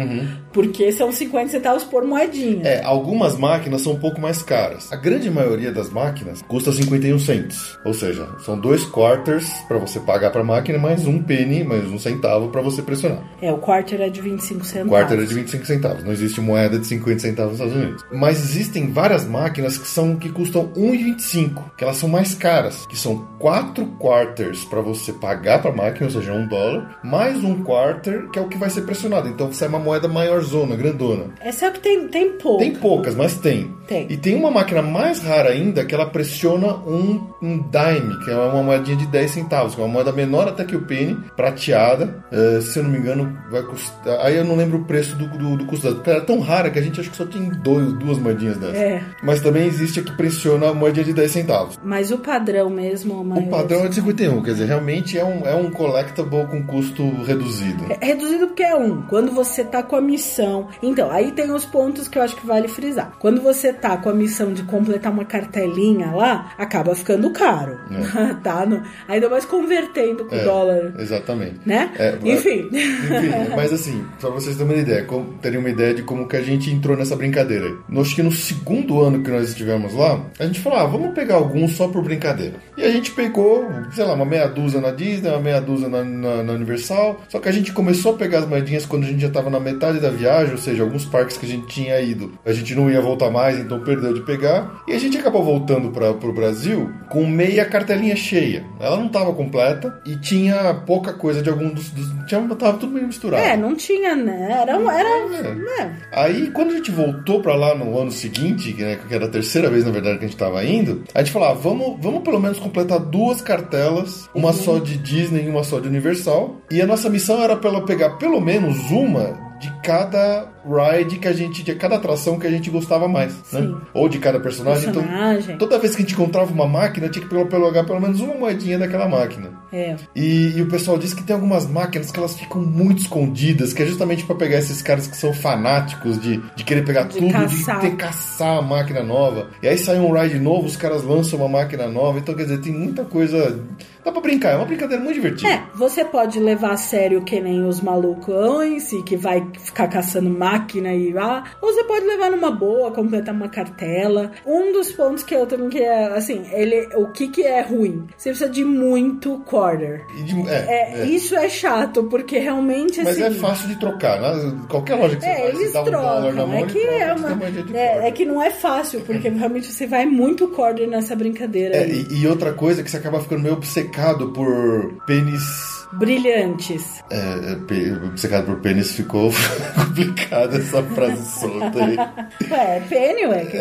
Porque são 50 centavos por moedinha. É, algumas máquinas são um pouco mais caras. A grande maioria das máquinas custa 51 cents. Ou seja, são dois quarters pra você pagar pra máquina, mais um penny, mais um centavo pra você pressionar. É, o quarter é de 25 centavos. O quarter é de 25 centavos. Não existe moeda de 50 centavos nos Estados Unidos. Mas existem várias máquinas que são que custam 1,25, que elas são mais caras, que são quatro quarters pra você pagar pra máquina, ou seja, um dólar, mais um quarter que é o que vai ser pressionado. Então sai uma moeda maiorzona, grandona. Essa é que tem, tem pouco. Tem poucas, mas tem. Tem. E tem uma máquina mais rara ainda que ela pressiona um, um dime, que é uma moedinha de 10 centavos, que é uma moeda menor até que o penny, prateada. Eh, se eu não me engano, vai custar. Aí eu não lembro o preço do, do, do custo dela. porque Ela é tão rara que a gente acha que só tem dois, duas moedinhas dessas. É. Mas também existe a que pressiona a moedinha de 10 centavos. Mas o padrão mesmo... O padrão é de 51, quer dizer, realmente é um, é um collectible com custo reduzido. É reduzido porque é um. Quando você tá com a missão. Então, aí tem os pontos que eu acho que vale frisar. Quando você tá com a missão de completar uma cartelinha lá, acaba ficando caro. [LAUGHS] tá? No, ainda mais convertendo com É, dólar. Exatamente. Né? É, Enfim. Enfim, [LAUGHS] mas assim, pra vocês terem uma ideia, como, terem uma ideia de como que a gente entrou nessa brincadeira. Acho que no segundo ano que nós estivemos lá, a gente falou, ah, vamos pegar alguns só por brincadeira. E a gente pegou, sei lá, uma meia dúzia na Disney, uma meia dúzia na, na- na Universal. Só que a gente começou a pegar as moedinhas quando a gente já tava na metade da viagem, ou seja, alguns parques que a gente tinha ido. A gente não ia voltar mais, então perdeu de pegar. E a gente acabou voltando para pro Brasil com meia cartelinha cheia. Ela não tava completa e tinha pouca coisa de algum dos. dos tinha, tava tudo meio misturado. É, não tinha, né? Era. era É. é. Aí, quando a gente voltou pra lá no ano seguinte, que, né, que era a terceira vez, na verdade, que a gente tava indo, a gente falou, ah, vamos, vamos pelo menos completar duas cartelas, uma só de Disney e uma só de Universal. E a nossa missão era pela, pegar pelo menos uma de cada ride que a gente, de cada atração que a gente gostava mais, né? Sim. Ou de cada personagem. Personagem. Então, toda vez que a gente encontrava uma máquina, tinha que pegar pelo menos uma moedinha daquela máquina. É. E, e o pessoal diz que tem algumas máquinas que elas ficam muito escondidas, que é justamente pra pegar esses caras que são fanáticos de, de querer pegar De tudo, caçar. de ter caçar a máquina nova. E aí sai um ride novo, os caras lançam uma máquina nova. Então, quer dizer, tem muita coisa. Dá pra brincar, é uma brincadeira muito divertida. É, você pode levar a sério que nem os malucões e que vai ficar caçando máquina e lá, ou você pode levar numa boa, completar uma cartela. Um dos pontos que eu também queria, assim, ele, o que que é ruim? Você precisa de muito quarter. E de- é, É, é. Isso é chato, porque realmente, Mas assim... é fácil de trocar, né? Qualquer loja que você É, vai, eles você dá um trocam. mão É que troca, é uma. É, é que não é fácil, porque [LAUGHS] realmente você vai muito quarter nessa brincadeira. É, e, e outra coisa que você acaba ficando meio obcecado por pênis Brilhantes. É, é, obcecado por pênis ficou [LAUGHS] complicada essa frase solta aí. É, pênis, ué. Que é,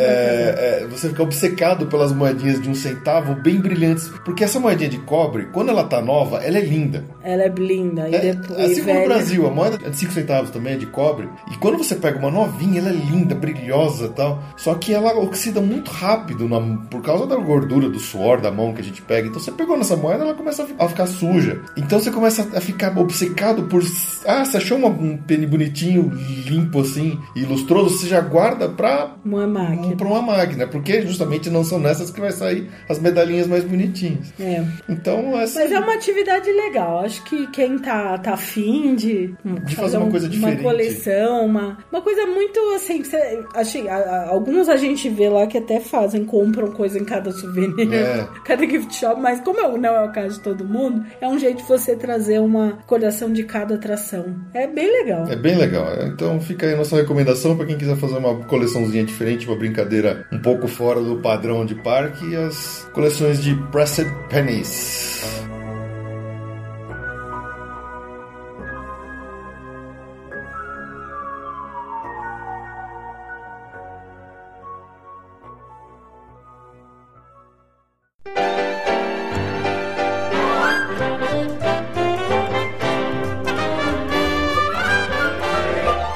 é, você fica obcecado pelas moedinhas de um centavo bem brilhantes. Porque essa moedinha de cobre, quando ela tá nova, ela é linda. Ela é linda. E É, depois, assim como no Brasil, a moeda de 5 centavos também é de cobre. E quando você pega uma novinha, ela é linda, brilhosa e tal. Só que ela oxida muito rápido na- por causa da gordura, do suor da mão que a gente pega. Então você pegou nessa moeda, ela começa a ficar suja. Então você começa a ficar obcecado por. Ah, você achou um pênis bonitinho, limpo assim, e lustroso, você já guarda pra Uma máquina. para uma máquina, porque justamente não são nessas que vai sair as medalhinhas mais bonitinhas. É. Então, essa Mas é uma atividade legal. Acho que quem tá, tá afim de, De fazer uma coisa diferente. Uma coleção, uma, uma coisa muito assim. Você, achei, a- a- alguns a gente vê lá que até fazem, compram coisa em cada souvenir, É. [LAUGHS] cada gift shop, mas como não é o caso de todo mundo, é um jeito de você trazer uma coleção de cada atração. É bem legal. É bem legal. Então fica aí a nossa recomendação para quem quiser fazer uma coleçãozinha diferente, uma brincadeira um pouco fora do padrão de parque, as coleções de Pressed Pennies.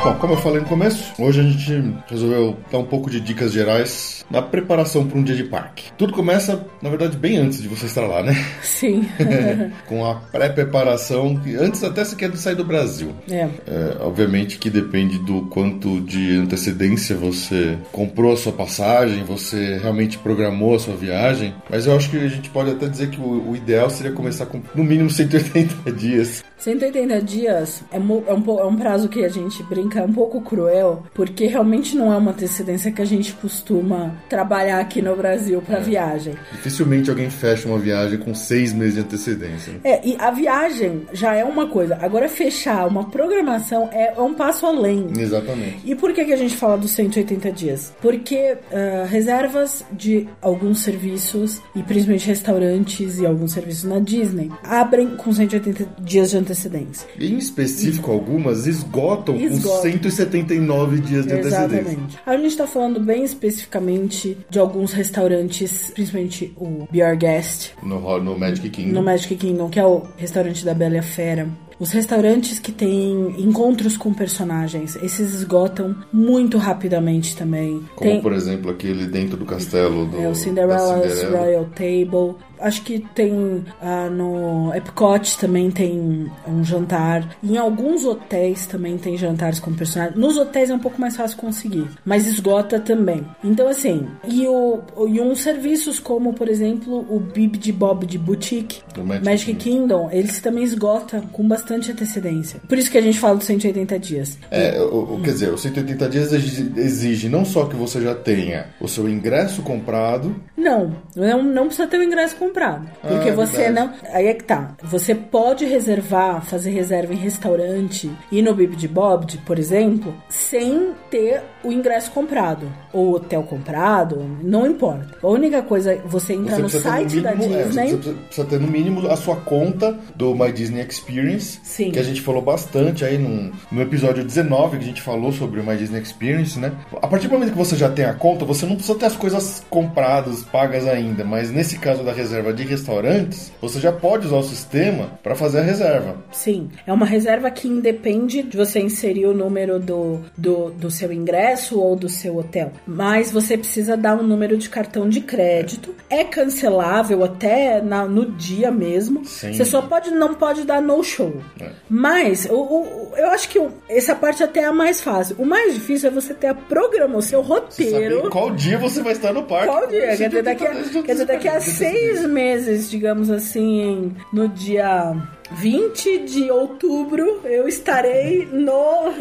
Bom, como eu falei no começo, hoje a gente resolveu dar um pouco de dicas gerais na preparação para um dia de parque. Tudo começa, na verdade, bem antes de você estar lá, né? Sim. [LAUGHS] Com a pré-preparação, antes até você quer sair do Brasil. é. É, obviamente que depende do quanto de antecedência você comprou a sua passagem, você realmente programou a sua viagem. Mas eu acho que a gente pode até dizer que o, o ideal seria começar com no mínimo [LAUGHS] 180 dias. 180 dias é, é um, é um prazo que a gente brinca, é um pouco cruel, porque realmente não é uma antecedência que a gente costuma trabalhar aqui no Brasil para viagem. Dificilmente alguém fecha uma viagem com seis meses de antecedência. né? É, e a viagem já é uma coisa, agora fechar uma programação é, é um passo além. Exatamente. E por que, que a gente fala dos 180 dias? Porque ah, reservas de alguns serviços, e principalmente restaurantes e alguns serviços na Disney, abrem com 180 dias de antecedência. Em específico, algumas esgotam Esgotam. com 179 dias de antecedência. Exatamente. A gente tá falando bem especificamente de alguns restaurantes, principalmente o Be Our Guest, No, no Magic Kingdom. no Magic Kingdom, que é o restaurante da Bela e a Fera. Os restaurantes que têm encontros com personagens, esses esgotam muito rapidamente também. Como, Tem- por exemplo, aquele dentro do castelo do É o Cinderella's Cinderela. Royal Table. Acho que tem ah, no Epcot também tem um jantar. Em alguns hotéis também tem jantares com personagens. Nos hotéis é um pouco mais fácil conseguir, mas esgota também. Então assim, e o e uns serviços como, por exemplo, o Bib de Bob de Boutique, Magic Magic Kingdom, eles também esgotam com bastante antecedência. Por isso que a gente fala dos 180 dias. É, o, quer dizer, os 180 dias exige, não só que você já tenha o seu ingresso comprado, Não, não, não precisa ter o ingresso comprado. Porque Ah, você não. verdade. Aí é que tá. Você pode reservar, fazer reserva em restaurante e no Bib de Bob, por exemplo, sem ter o ingresso comprado. Ou hotel comprado, não importa. A única coisa é você entrar você no site no da mínimo, é, você Disney. precisa, precisa ter no mínimo a sua conta do My Disney Experience, Sim. que a gente falou bastante aí no, no episódio 19 que a gente falou sobre o My Disney Experience, né? A partir do momento que você já tem a conta, você não precisa ter as coisas compradas, pagas ainda, mas nesse caso da reserva de restaurantes, você já pode usar o sistema para fazer a reserva. Sim, é uma reserva que independe de você inserir o número do, do, do seu ingresso ou do seu hotel. Mas você precisa dar um número de cartão de crédito. É cancelável até na- no dia mesmo. Sim. Você só pode não pode dar no show. É. Mas o, o- eu acho que essa parte até é a mais fácil. O mais difícil é você ter a programa, o seu roteiro. Saber qual dia você vai estar no parque. Qual dia? Quer dizer, daqui a, 180 dias de quer dizer, daqui a seis meses, digamos assim, no dia 20 de outubro, eu estarei no.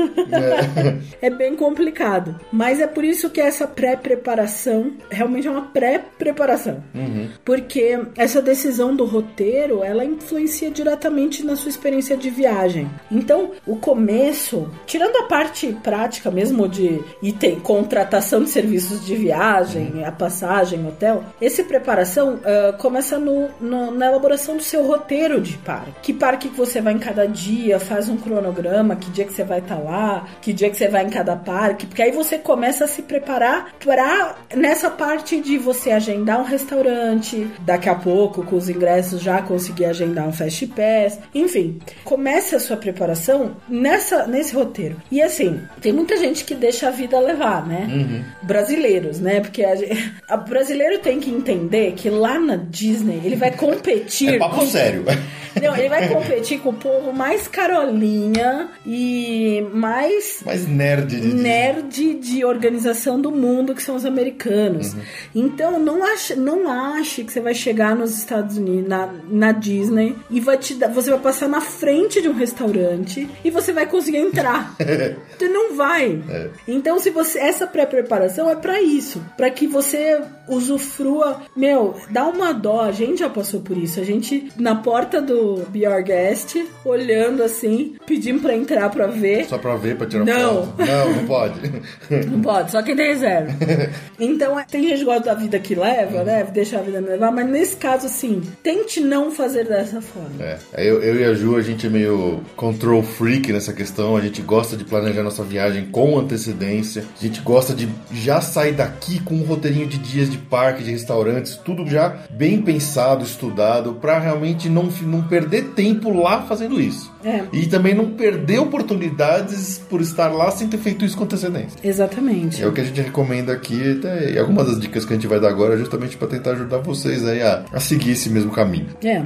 [LAUGHS] é bem complicado. Mas é por isso que essa pré-preparação realmente é uma pré-preparação. Porque essa decisão do roteiro, ela influencia diretamente na sua experiência de viagem. Então, o começo, tirando a parte prática mesmo de item, contratação de serviços de viagem, a passagem, hotel, esse preparação ah, começa no, no- na elaboração do seu roteiro de parque. Que parque que você vai em cada dia, faz um cronograma, que dia que você vai estar lá, que dia que você vai em cada parque, porque aí você começa a se preparar para nessa parte de você agendar um restaurante, daqui a pouco com os ingressos já conseguir agendar um fast pass, enfim, comece a sua preparação nessa nesse roteiro. E assim, tem muita gente que deixa a vida levar, né? Uhum. Brasileiros, né? Porque a, gente- [LAUGHS] a brasileiro tem que entender que lá na Disney ele vai competir É papo com sério. [LAUGHS] não, ele vai [LAUGHS] competir com o povo mais carolinha e mais Mais nerd de nerd de organização do mundo, que são os americanos. Então, não ache, não ache que você vai chegar nos Estados Unidos, na, na Disney, e vai te dar, você vai passar na frente de um restaurante e você vai conseguir entrar. [LAUGHS] você não vai. Então, se você essa pré-preparação é pra isso, Pra que você usufrua, meu, dá uma dó, a gente já passou por isso. A gente na porta do Be Guest, olhando assim, pedindo pra entrar pra ver. Só pra ver, pra tirar Não. foto. Não, não pode. [LAUGHS] Não pode, só quem tem reserva. [LAUGHS] Então, é- tem gente que gosta da vida que leva, né? Deixar a vida me levar, mas nesse caso, assim, tente não fazer dessa forma. É, eu, eu e a Ju, a gente é meio control freak nessa questão. A gente gosta de planejar nossa viagem com antecedência. A gente gosta de já sair daqui com um roteirinho de dias de parque, de restaurantes, tudo já bem pensado, estudado, pra realmente não, não perder tempo lá fazendo isso. É. E também não perder oportunidades por estar lá sem ter feito isso com antecedência. Exatamente. É o que a gente recomenda aqui, e algumas das dicas que a gente vai dar agora é justamente para tentar ajudar vocês aí a, a seguir esse mesmo caminho. É.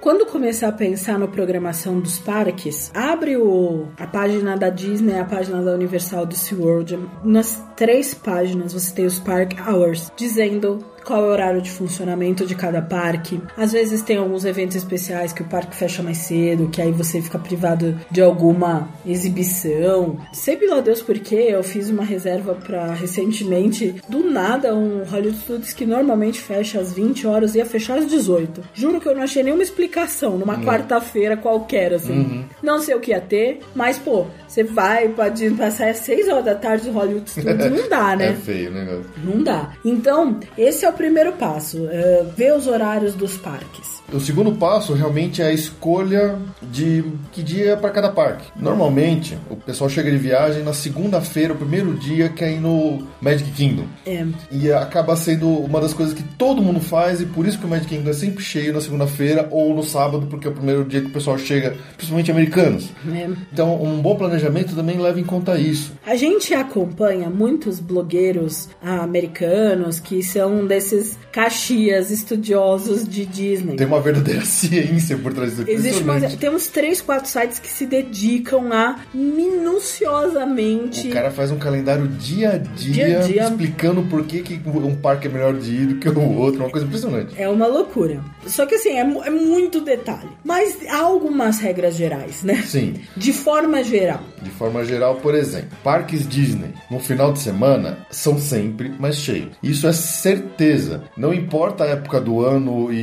Quando começar a pensar na programação dos parques, abre o, a página da Disney, a página da Universal do SeaWorld. Nas três páginas você tem os Park Hours, dizendo qual é o horário de funcionamento de cada parque. Às vezes tem alguns eventos especiais que o parque fecha mais cedo, que aí você fica privado de alguma exibição. Sei lá Deus por quê, eu fiz uma reserva para recentemente, do nada, um Hollywood Studios que normalmente fecha às 20 horas ia fechar às 18. Juro que eu não achei nenhuma explicação numa quarta-feira qualquer, assim. Não sei o que ia ter, mas pô, você vai Disney passar às 6 horas da tarde no Hollywood Studios, [LAUGHS] não dá, né? É feio o negócio. Não dá. Então, esse é o primeiro passo: é ver os horários dos parques. O segundo passo realmente é a escolha de que dia para cada parque. Normalmente, o pessoal chega de viagem na segunda-feira, o primeiro dia, que é ir no Magic Kingdom. É. E acaba sendo uma das coisas que todo mundo faz, e por isso que o Magic Kingdom é sempre cheio na segunda-feira ou no sábado, porque é o primeiro dia que o pessoal chega, principalmente americanos. É. Então, um bom planejamento também leva em conta isso. A gente acompanha muitos blogueiros americanos que são desses caxias estudiosos de Disney. Tem uma verdadeira [LAUGHS] ciência por trás disso. Existe uma, tem uns 3, 4 sites que se dedicam a minuciosamente O cara faz um calendário dia a dia, Dia a dia. explicando por que, que um parque é melhor de ir do que o outro, uma coisa impressionante. É uma loucura. Só que assim, é, é muito detalhe. Mas há algumas regras gerais, né? Sim, De forma geral. de forma geral, por exemplo, parques Disney no final de semana são sempre mais cheios. Isso é certeza. Não importa a época do ano e,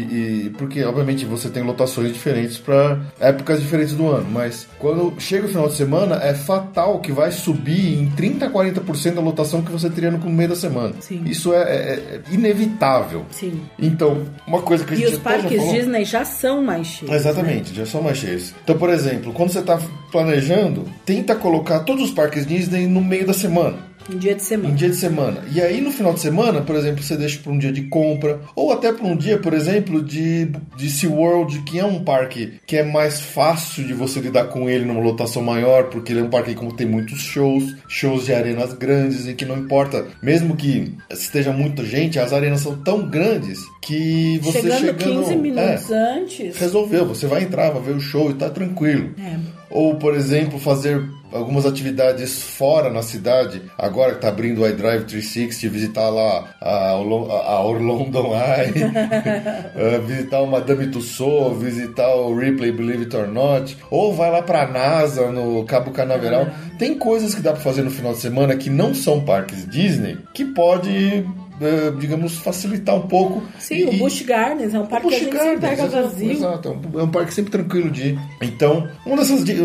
e- porque obviamente você tem lotações diferentes para épocas diferentes do ano, mas quando chega o final de semana é fatal que vai subir em 30 a 40% da lotação que você teria no meio da semana. Sim. Isso é, é- é inevitável. Sim. Então, uma coisa que a E gente os até já parques falou- Disney já são mais cheios. né? Exatamente, já são mais cheios. Então, por exemplo, quando você está planejando, tenta colocar todos os parques Disney no meio da semana. Em dia de Em semana. dia de semana. E aí, no final de semana, por exemplo, você deixa para um dia de compra, ou até para um dia, por exemplo, de, de SeaWorld, que é um parque que é mais fácil de você lidar com ele numa lotação maior, porque ele é um parque que tem muitos shows, shows de arenas grandes, e que não importa, mesmo que esteja muita gente, as arenas são tão grandes que você chegando, chegando... 15 é, minutos antes. resolveu, você vai entrar, vai ver o show e tá tranquilo. É. Ou, por exemplo, fazer algumas atividades fora na cidade, agora que tá abrindo o iDrive 360, visitar lá a, a Orlando [LAUGHS] Eye, [LAUGHS] eh, visitar o Madame Tussauds, visitar o Ripley Believe It or Not, ou vai lá pra NASA no Cabo Canaveral. Tem coisas que dá pra fazer no final de semana que não são parques Disney, que pode, digamos, facilitar um pouco. Sim, E- o Busch Gardens é um parque que a gente sempre Gardens, pega vazio. Exato, é um, é um parque sempre tranquilo de ir. Então, uma dessas é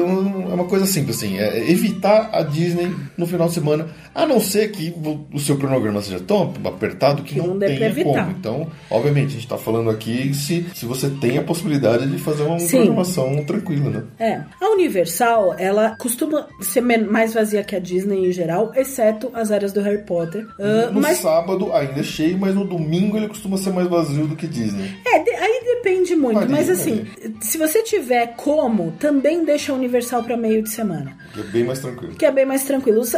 uma coisa simples, assim, é, evitar a Disney no final de semana, a não ser que o seu cronograma seja tão apertado que, Que não, não tenha como. Então, obviamente, a gente está falando aqui se, se você tem a possibilidade de fazer uma Sim. programação tranquila, né? É. A Universal, ela costuma ser mais vazia que a Disney em geral, exceto as áreas do Harry Potter. Ah, No mas sábado ainda é cheio, mas no domingo ele costuma ser mais vazio do que Disney. É, aí depende muito, Varia, mas assim, se você tiver como, também deixa a Universal pra meio de semana. Que é bem mais tranquilo. Que é bem mais tranquilo. Os,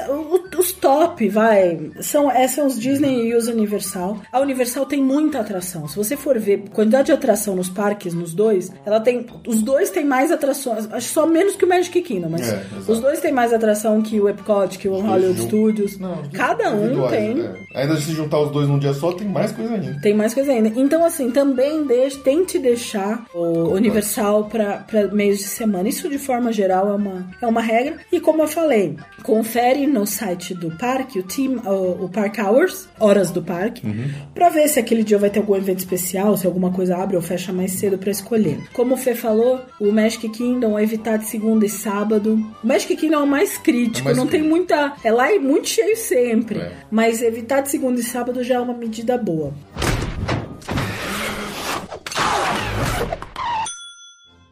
os top, vai, são, é, são os Disney e os Universal. A Universal tem muita atração. Se você for ver quantidade de atração nos parques, nos dois, ela tem. Os dois têm mais atrações. Acho só menos que o Magic Kingdom, mas É, os dois têm mais atração que o Epcot, que o Hollywood Jun- Studios. Não, Cada um tem. é. Ainda se juntar os dois num dia só, tem mais coisa ainda. Tem mais coisa ainda. Então, assim, também deixe, tente deixar o Universal para meios de semana. Isso, de forma geral, é uma, é uma regra. E como eu falei, confere no site do parque o team, o, o Park Hours, horas do parque, pra ver se aquele dia vai ter algum evento especial, se alguma coisa abre ou fecha mais cedo pra escolher. Como o Fê falou, o Magic Kingdom evitar de segunda e sábado. O Magic Kingdom é o mais crítico, É mais não tem crítico. muita. É lá e muito cheio sempre. É. Mas evitar de segunda e sábado já é uma medida boa.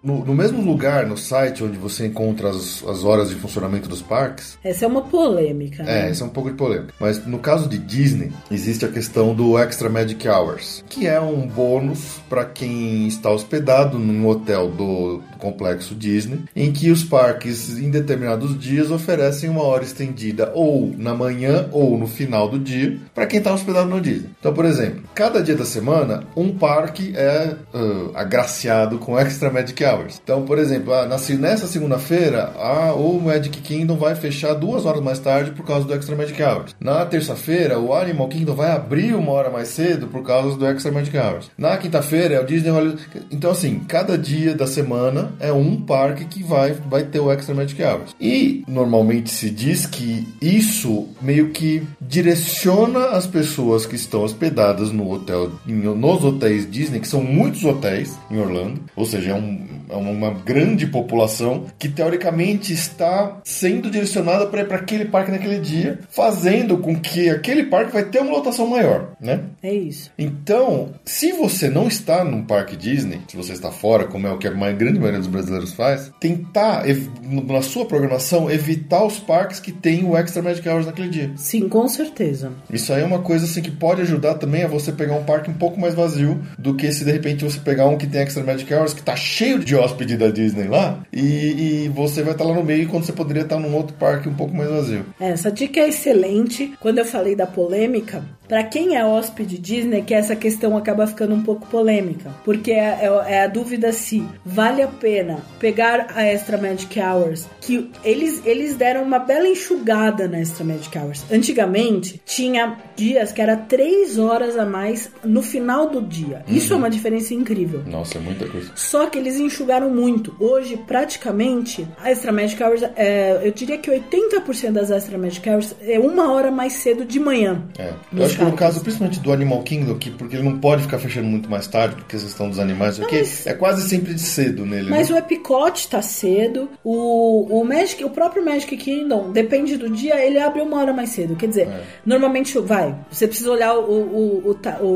No, no mesmo lugar, no site onde você encontra as, as horas de funcionamento dos parques, Essa é uma polêmica. né? É, isso é um pouco de polêmica. Mas no caso de Disney, existe a questão do Extra Magic Hours, que é um bônus para quem está hospedado num hotel do complexo Disney, em que os parques, em determinados dias, oferecem uma hora estendida ou na manhã ou no final do dia para quem está hospedado no Disney. Então, por exemplo, cada dia da semana, um parque é ah, agraciado com Extra Magic Hours. Então, por exemplo, ah, nessa segunda-feira, ah, o Magic Kingdom vai fechar duas horas mais tarde por causa do Extra Magic Hours. Na terça-feira, o Animal Kingdom vai abrir uma hora mais cedo por causa do Extra Magic Hours. Na quinta-feira, é o Disney Hollywood. Então, assim, cada dia da semana é um parque que vai, vai ter o Extra Magic Hours. E normalmente se diz que isso meio que direciona as pessoas que estão hospedadas no hotel, em- nos hotéis Disney, que são muitos hotéis em Orlando, ou seja, é, um- é uma grande população que teoricamente está sendo direcionada para ir para aquele parque naquele dia, fazendo com que aquele parque vai ter uma lotação maior, né? É isso. Então, se você não está num parque Disney, se você está fora, como é o que a grande maioria dos brasileiros faz, tentar, na sua programação, evitar os parques que têm o Extra Magic Hours naquele dia. Sim, com certeza. Isso aí é uma coisa assim que pode ajudar também a você pegar um parque um pouco mais vazio do que se de repente você pegar um que tem Extra Magic Hours que tá cheio de hóspede da Disney lá e, e você vai estar lá no meio quando você poderia estar num outro parque um pouco mais vazio. Essa dica é excelente. Quando eu falei da polêmica, pra quem é hóspede Disney, que essa questão acaba ficando um pouco polêmica. Porque é, é- é a dúvida se vale a pena pegar a Extra Magic Hours, que eles, eles deram uma bela enxugada na Extra Magic Hours. Antigamente, tinha dias que era três horas a mais no final do dia. Isso é uma diferença incrível. Nossa, é muita coisa. Só que eles enxugaram muito. Hoje, praticamente, a Extra Magic Hours, é, eu diria que 80% das Extra Magic Hours é uma hora mais cedo de manhã. É. Eu acho no caso, principalmente do Animal Kingdom, que, porque ele não pode ficar fechando muito mais tarde, porque a questão dos animais, aqui mas- é quase sempre de cedo nele. Mas né? o Epcot tá cedo. O, o Magic, o próprio Magic Kingdom, depende do dia, ele abre uma hora mais cedo. Quer dizer, É. normalmente vai. Você precisa olhar o, o, o,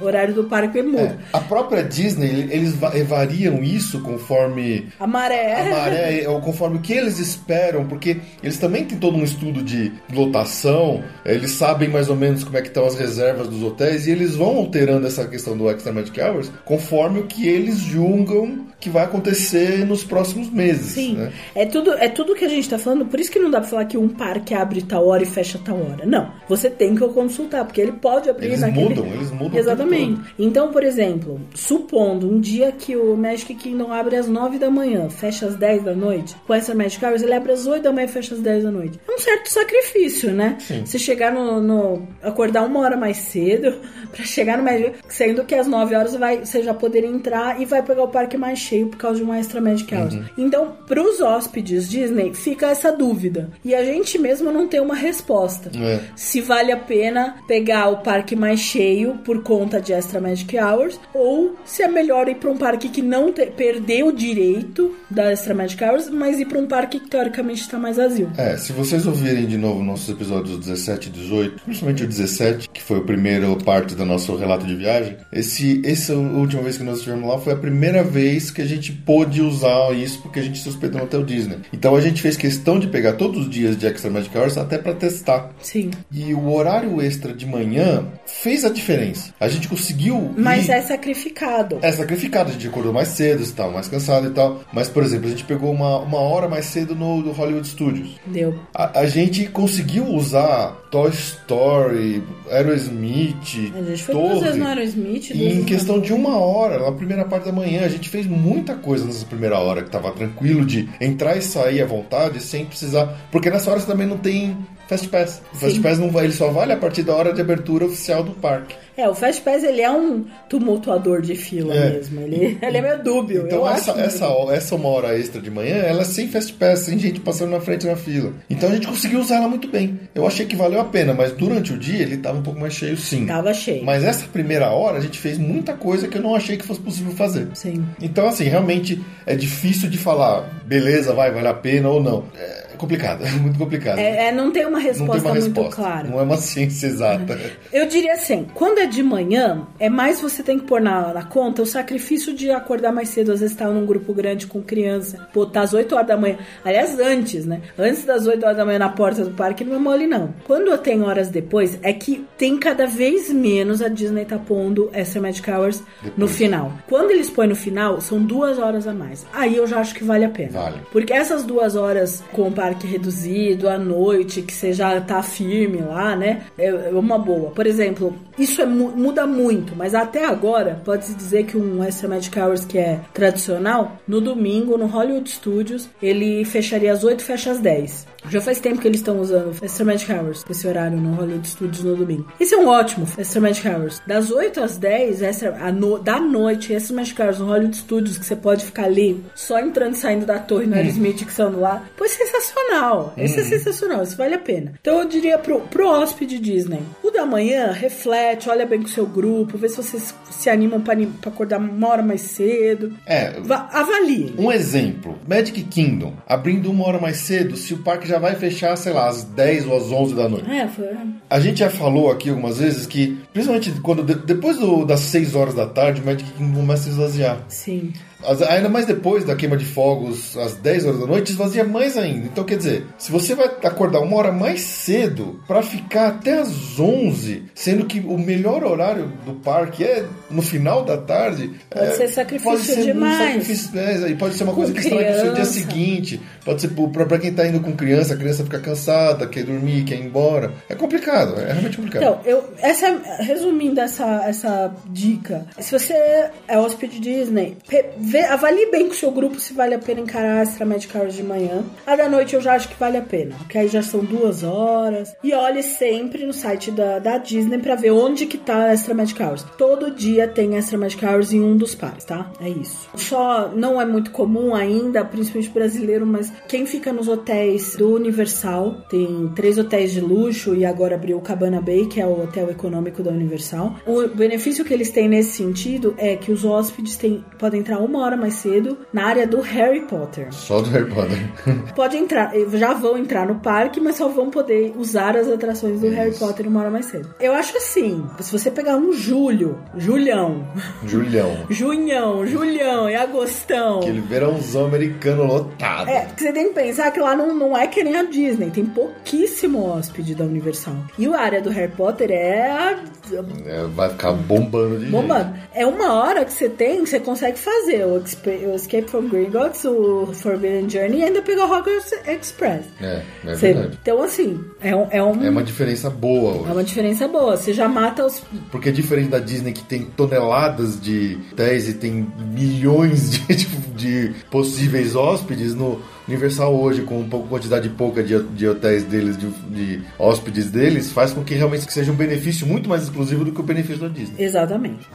o horário do parque e muda. É. A própria Disney, eles va- variam isso conforme A maré. a maré, ou conforme o que eles esperam, porque eles também têm todo um estudo de lotação, eles sabem mais ou menos como é que estão as reservas dos hotéis e eles vão alterando essa questão do Extra Magic Hours conforme o que eles julgam que vai acontecer nos próximos meses. Sim, né? é tudo é tudo que a gente tá falando, por isso que não dá pra falar que um parque abre tal hora e fecha tal hora. Não, você tem que consultar, porque ele pode abrir Eles naquele... mudam, eles mudam Exatamente. Então, por exemplo, supondo um dia que o Magic Kingdom abre às 9 da manhã, fecha às 10 da noite, com essa Magic Hours ele abre às 8 da manhã e fecha às 10 da noite. É um certo sacrifício, né? Sim. Você chegar no, no- acordar uma hora mais cedo [LAUGHS] pra chegar no Magic, sendo que às 9 horas vai, você já poderia entrar e vai pegar o parque mais cheio por causa de uma extra Magic Hours. Uhum. Então, pros hóspedes Disney, fica essa dúvida. E a gente mesmo não tem uma resposta. É. Se vale a pena pegar o parque mais cheio por conta de Extra Magic Hours ou se é melhor ir para um parque que não te- per- perder o direito da Extra Magic Hours, mas ir pra um parque que teoricamente está mais vazio. É, se vocês ouvirem de novo nossos episódios 17 e 18, principalmente o 17, que foi o primeiro parte do nosso relato de viagem, esse, essa última vez que nós estivemos lá foi a primeira vez que a gente pôde usar isso porque a gente se hospedou no Hotel Disney. Então a gente fez questão de pegar todos os dias de Extra Magic Hours até para testar. Sim. E o horário extra de manhã fez a diferença. A gente conseguiu. Mas ir... é sacrificado. É sacrificado, a gente acordou mais cedo, estava mais cansado e tal. Mas, por exemplo, a gente pegou uma, uma hora mais cedo no, no Hollywood Studios. Deu. A, a gente conseguiu usar Toy Story, Aerosmith, A gente foi Torre, duas vezes no Aerosmith. duas em questão de uma hora, na primeira parte da manhã, a gente fez muita coisa nessa primeira hora, que tava tranquilo de entrar e sair à vontade sem precisar. Porque nessa hora você também não tem Fast Pass. O Fast Sim. Pass não vai, ele só vale a partir da hora de abertura oficial do parque. É, o Fast Pass ele é um tumultuador de fila É. mesmo. Ele, ele é meio dúbio. Então essa, essa, essa uma hora extra de manhã, ela é sem Fast Pass, sem gente passando na frente na fila. Então a gente conseguiu usar ela muito bem. Eu achei que valeu a pena, mas durante o dia ele tava um pouco mais cheio sim. Tava cheio. Mas essa primeira hora a gente fez muita coisa que eu não achei que fosse possível fazer. Sim. Então, assim, realmente é difícil de falar, beleza, vai, vale a pena ou não. É complicado, é [LAUGHS] muito complicado. É, é, não tem uma não resposta tem uma muito resposta. clara. Não é uma [LAUGHS] ciência exata. Eu diria assim, quando é de manhã, é mais você tem que pôr na, na conta o sacrifício de acordar mais cedo, às vezes estar num grupo grande com criança, botar às 8 horas da manhã. Aliás, antes, né? Antes das 8 horas da manhã na porta do parque não é mole, não. Quando tem horas depois, é que tem cada vez menos a Disney tá pondo essa Magic Hours no Depois. final. Quando eles põem no final, são duas horas a mais. Aí eu já acho que vale a pena. Vale. Porque essas duas horas com o parque reduzido, à noite, que você já tá firme lá, né? É é uma boa. Por exemplo, isso é mu- muda muito, mas até agora, pode-se dizer que um Extra Magic Hours que é tradicional, no domingo, no Hollywood Studios, ele fecharia às 8 fecha às 10. Já faz tempo que eles estão usando Extra Magic Hours, esse horário no Hollywood Studios no domingo. Isso é um ótimo Extra Magic Hours. Das 8 às 10, extra, no- da noite, Extra Magic Hours no Hollywood Studios, que você pode ficar ali só entrando e saindo da torre no Aerosmith que são lá. Pô, é sensacional. Esse é sensacional, isso vale a pena. Então eu diria pro, pro hóspede Disney, o da manhã, reflete, olha bem com o seu grupo, vê se vocês se animam pra, pra acordar uma hora mais cedo. É, Va- Avalie. um exemplo: Magic Kingdom, abrindo uma hora mais cedo, se o parque já vai fechar, sei lá, às 10 ou às 11 da noite. É, foi. A gente já falou aqui algumas vezes que, principalmente quando de- depois do- das 6 horas da tarde, o Magic Kingdom começa a esvaziar. Sim. As- Ainda mais depois da queima de fogos, às 10 horas da noite, esvazia mais ainda. Então, quer dizer, se você vai acordar uma hora mais cedo pra ficar até às 11, sendo que o melhor horário do parque é no final da tarde, Pode é, ser sacrifício pode ser demais. Um sacrifício, é, e pode ser uma Com coisa que estraga o seu dia criança. seguinte. Pode ser pra quem tá indo com criança, a criança fica cansada, quer dormir, quer ir embora. É complicado, é realmente complicado. Então, eu, essa, resumindo essa, essa dica, se você é hóspede Disney, vê- avalie bem com o seu grupo se vale a pena encarar a Extra Magic Hours de manhã. A da noite eu já acho que vale a pena, porque aí já são duas horas. E olhe sempre no site da, da Disney pra ver onde que tá a Extra Magic Hours. Todo dia tem Extra Magic Hours em um dos parques, tá? É isso. Só não é muito comum ainda, principalmente brasileiro, mas quem fica nos hotéis do Universal, tem três hotéis de luxo e agora abriu o Cabana Bay, que é o hotel econômico da Universal. O benefício que eles têm nesse sentido é que os hóspedes têm, podem entrar uma hora mais cedo na área do Harry Potter. Só do Harry Potter. [LAUGHS] Pode entrar, já vão entrar no parque, mas só vão poder usar as atrações do Harry Potter uma hora mais cedo. Eu acho assim, se você pegar um julho, julhão, Julião. [LAUGHS] junhão, julhão e agostão. Aquele verãozão americano lotado. É, porque você tem que pensar que lá não, não é que nem a Disney, tem pouquíssimo hóspede da Universal. E a área do Harry Potter é a- É, vai ficar bombando de bombando. É uma hora que você tem, que você consegue fazer o, o Escape from Gringotts, o Forbidden Journey e ainda pegar o Hogwarts Express. É, é Você- verdade. então, assim, é, um, é, um- É uma diferença boa hoje. é uma diferença boa. Você já mata os. Porque é diferente da Disney que tem toneladas de hotéis e tem milhões de, de- de possíveis hóspedes, no Universal hoje, com uma quantidade pouca de, de hotéis deles, de, de hóspedes deles, faz com que realmente seja um benefício muito mais exclusivo do que o benefício da Disney. Exatamente.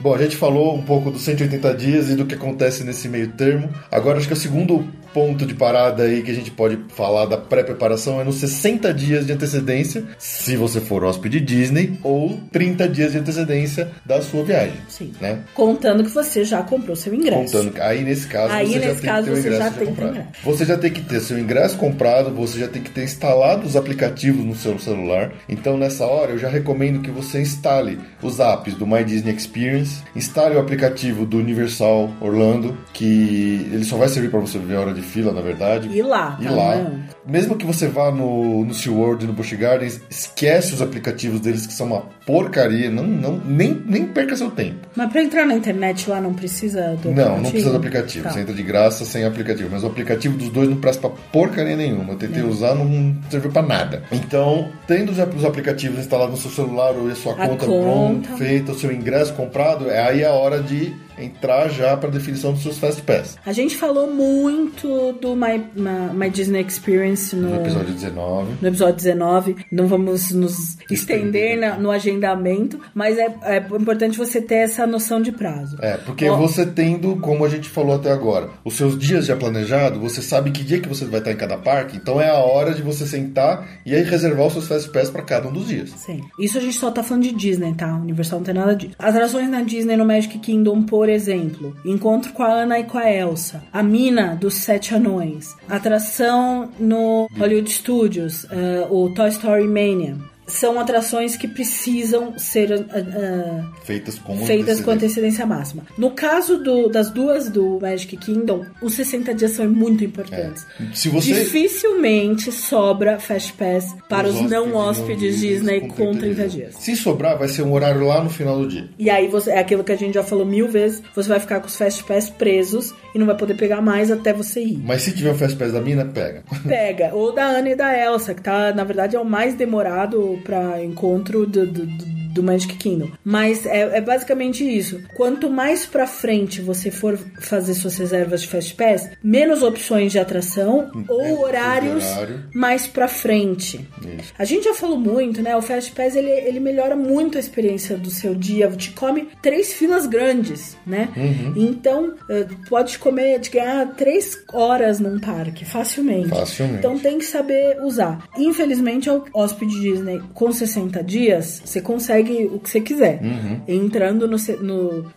Bom, a gente falou um pouco dos 180 dias e do que acontece nesse meio termo. Agora acho que o segundo ponto de parada aí que a gente pode falar da pré-preparação é nos 60 dias de antecedência, se você for hóspede Disney, ou 30 dias de antecedência da sua viagem. Sim. Né? Contando que você já comprou seu ingresso. Contando, aí nesse caso Aí, você já nesse tem caso, você ingresso já já tem que ter ingresso. Você já tem que ter seu ingresso comprado, você já tem que ter instalado os aplicativos no seu celular. Então nessa hora eu já recomendo que você instale os apps do My Disney Experience, instale o aplicativo do Universal Orlando, que ele só vai servir para você ver a hora de fila, na verdade. E lá, E tá lá. vendo? Mesmo que você vá no, no SeaWorld e no Busch Gardens, esquece os aplicativos deles que são uma porcaria. Não, não, nem, nem perca seu tempo. Mas pra entrar na internet lá não precisa do Não, não precisa do aplicativo. Tá. Você entra de graça sem aplicativo. Mas o aplicativo dos dois não presta pra porcaria nenhuma. Eu tentei usar, não serviu pra nada. Então, tendo já os aplicativos instalados no seu celular ou a sua A conta, conta. pronta, feita, o seu ingresso comprado, é aí a hora de entrar já pra definição dos seus Fast Pass. A gente falou muito do My, My, My Disney Experience no, No episódio 19. no episódio 19. Não vamos nos estender na- no agendamento, mas é, é importante você ter essa noção de prazo. É, porque Ó. você tendo, como a gente falou até agora, os seus dias já planejados, você sabe que dia que você vai estar em cada parque, então é a hora de você sentar e aí reservar os seus Fast Pass pra cada um dos dias. Sim. Isso a gente só tá falando de Disney, tá? Universal não tem nada disso. Atrações na Disney no Magic Kingdom, por exemplo. Encontro com a Ana e com a Elsa. A Mina dos Sete Anões. Atração no Hollywood Studios. eh, o Toy Story Mania. São atrações que precisam ser ah, Feitas com feitas com antecedência. máxima. No caso do- das duas do Magic Kingdom, os 60 dias são muito importantes. Se você Dificilmente sobra Fast Pass para os, hóspedes não hóspedes Disney com 30 dias. Se sobrar, vai ser um horário lá no final do dia. E aí você, é aquilo que a gente já falou mil vezes, você vai ficar com os Fast Pass presos e não vai poder pegar mais até você ir. Mas se tiver um Fast Pass da mina, pega. Pega. Ou da Ana e da Elsa, que tá, na verdade, é o mais demorado pra encontro do- do Magic Kingdom. Mas é, é basicamente isso. Quanto mais pra frente você for fazer suas reservas de Fast Pass, menos opções de atração ou horários horário. mais pra frente. Isso. A gente já falou muito, né? O Fast Pass ele, ele melhora muito a experiência do seu dia. Te come três filas grandes, né? Uhum. Então, eh, pode comer, de ganhar três horas num parque, facilmente. Facilmente. Então tem que saber usar. Infelizmente, o hóspede Disney com 60 dias, você consegue o que você quiser. Uhum. Entrando no, no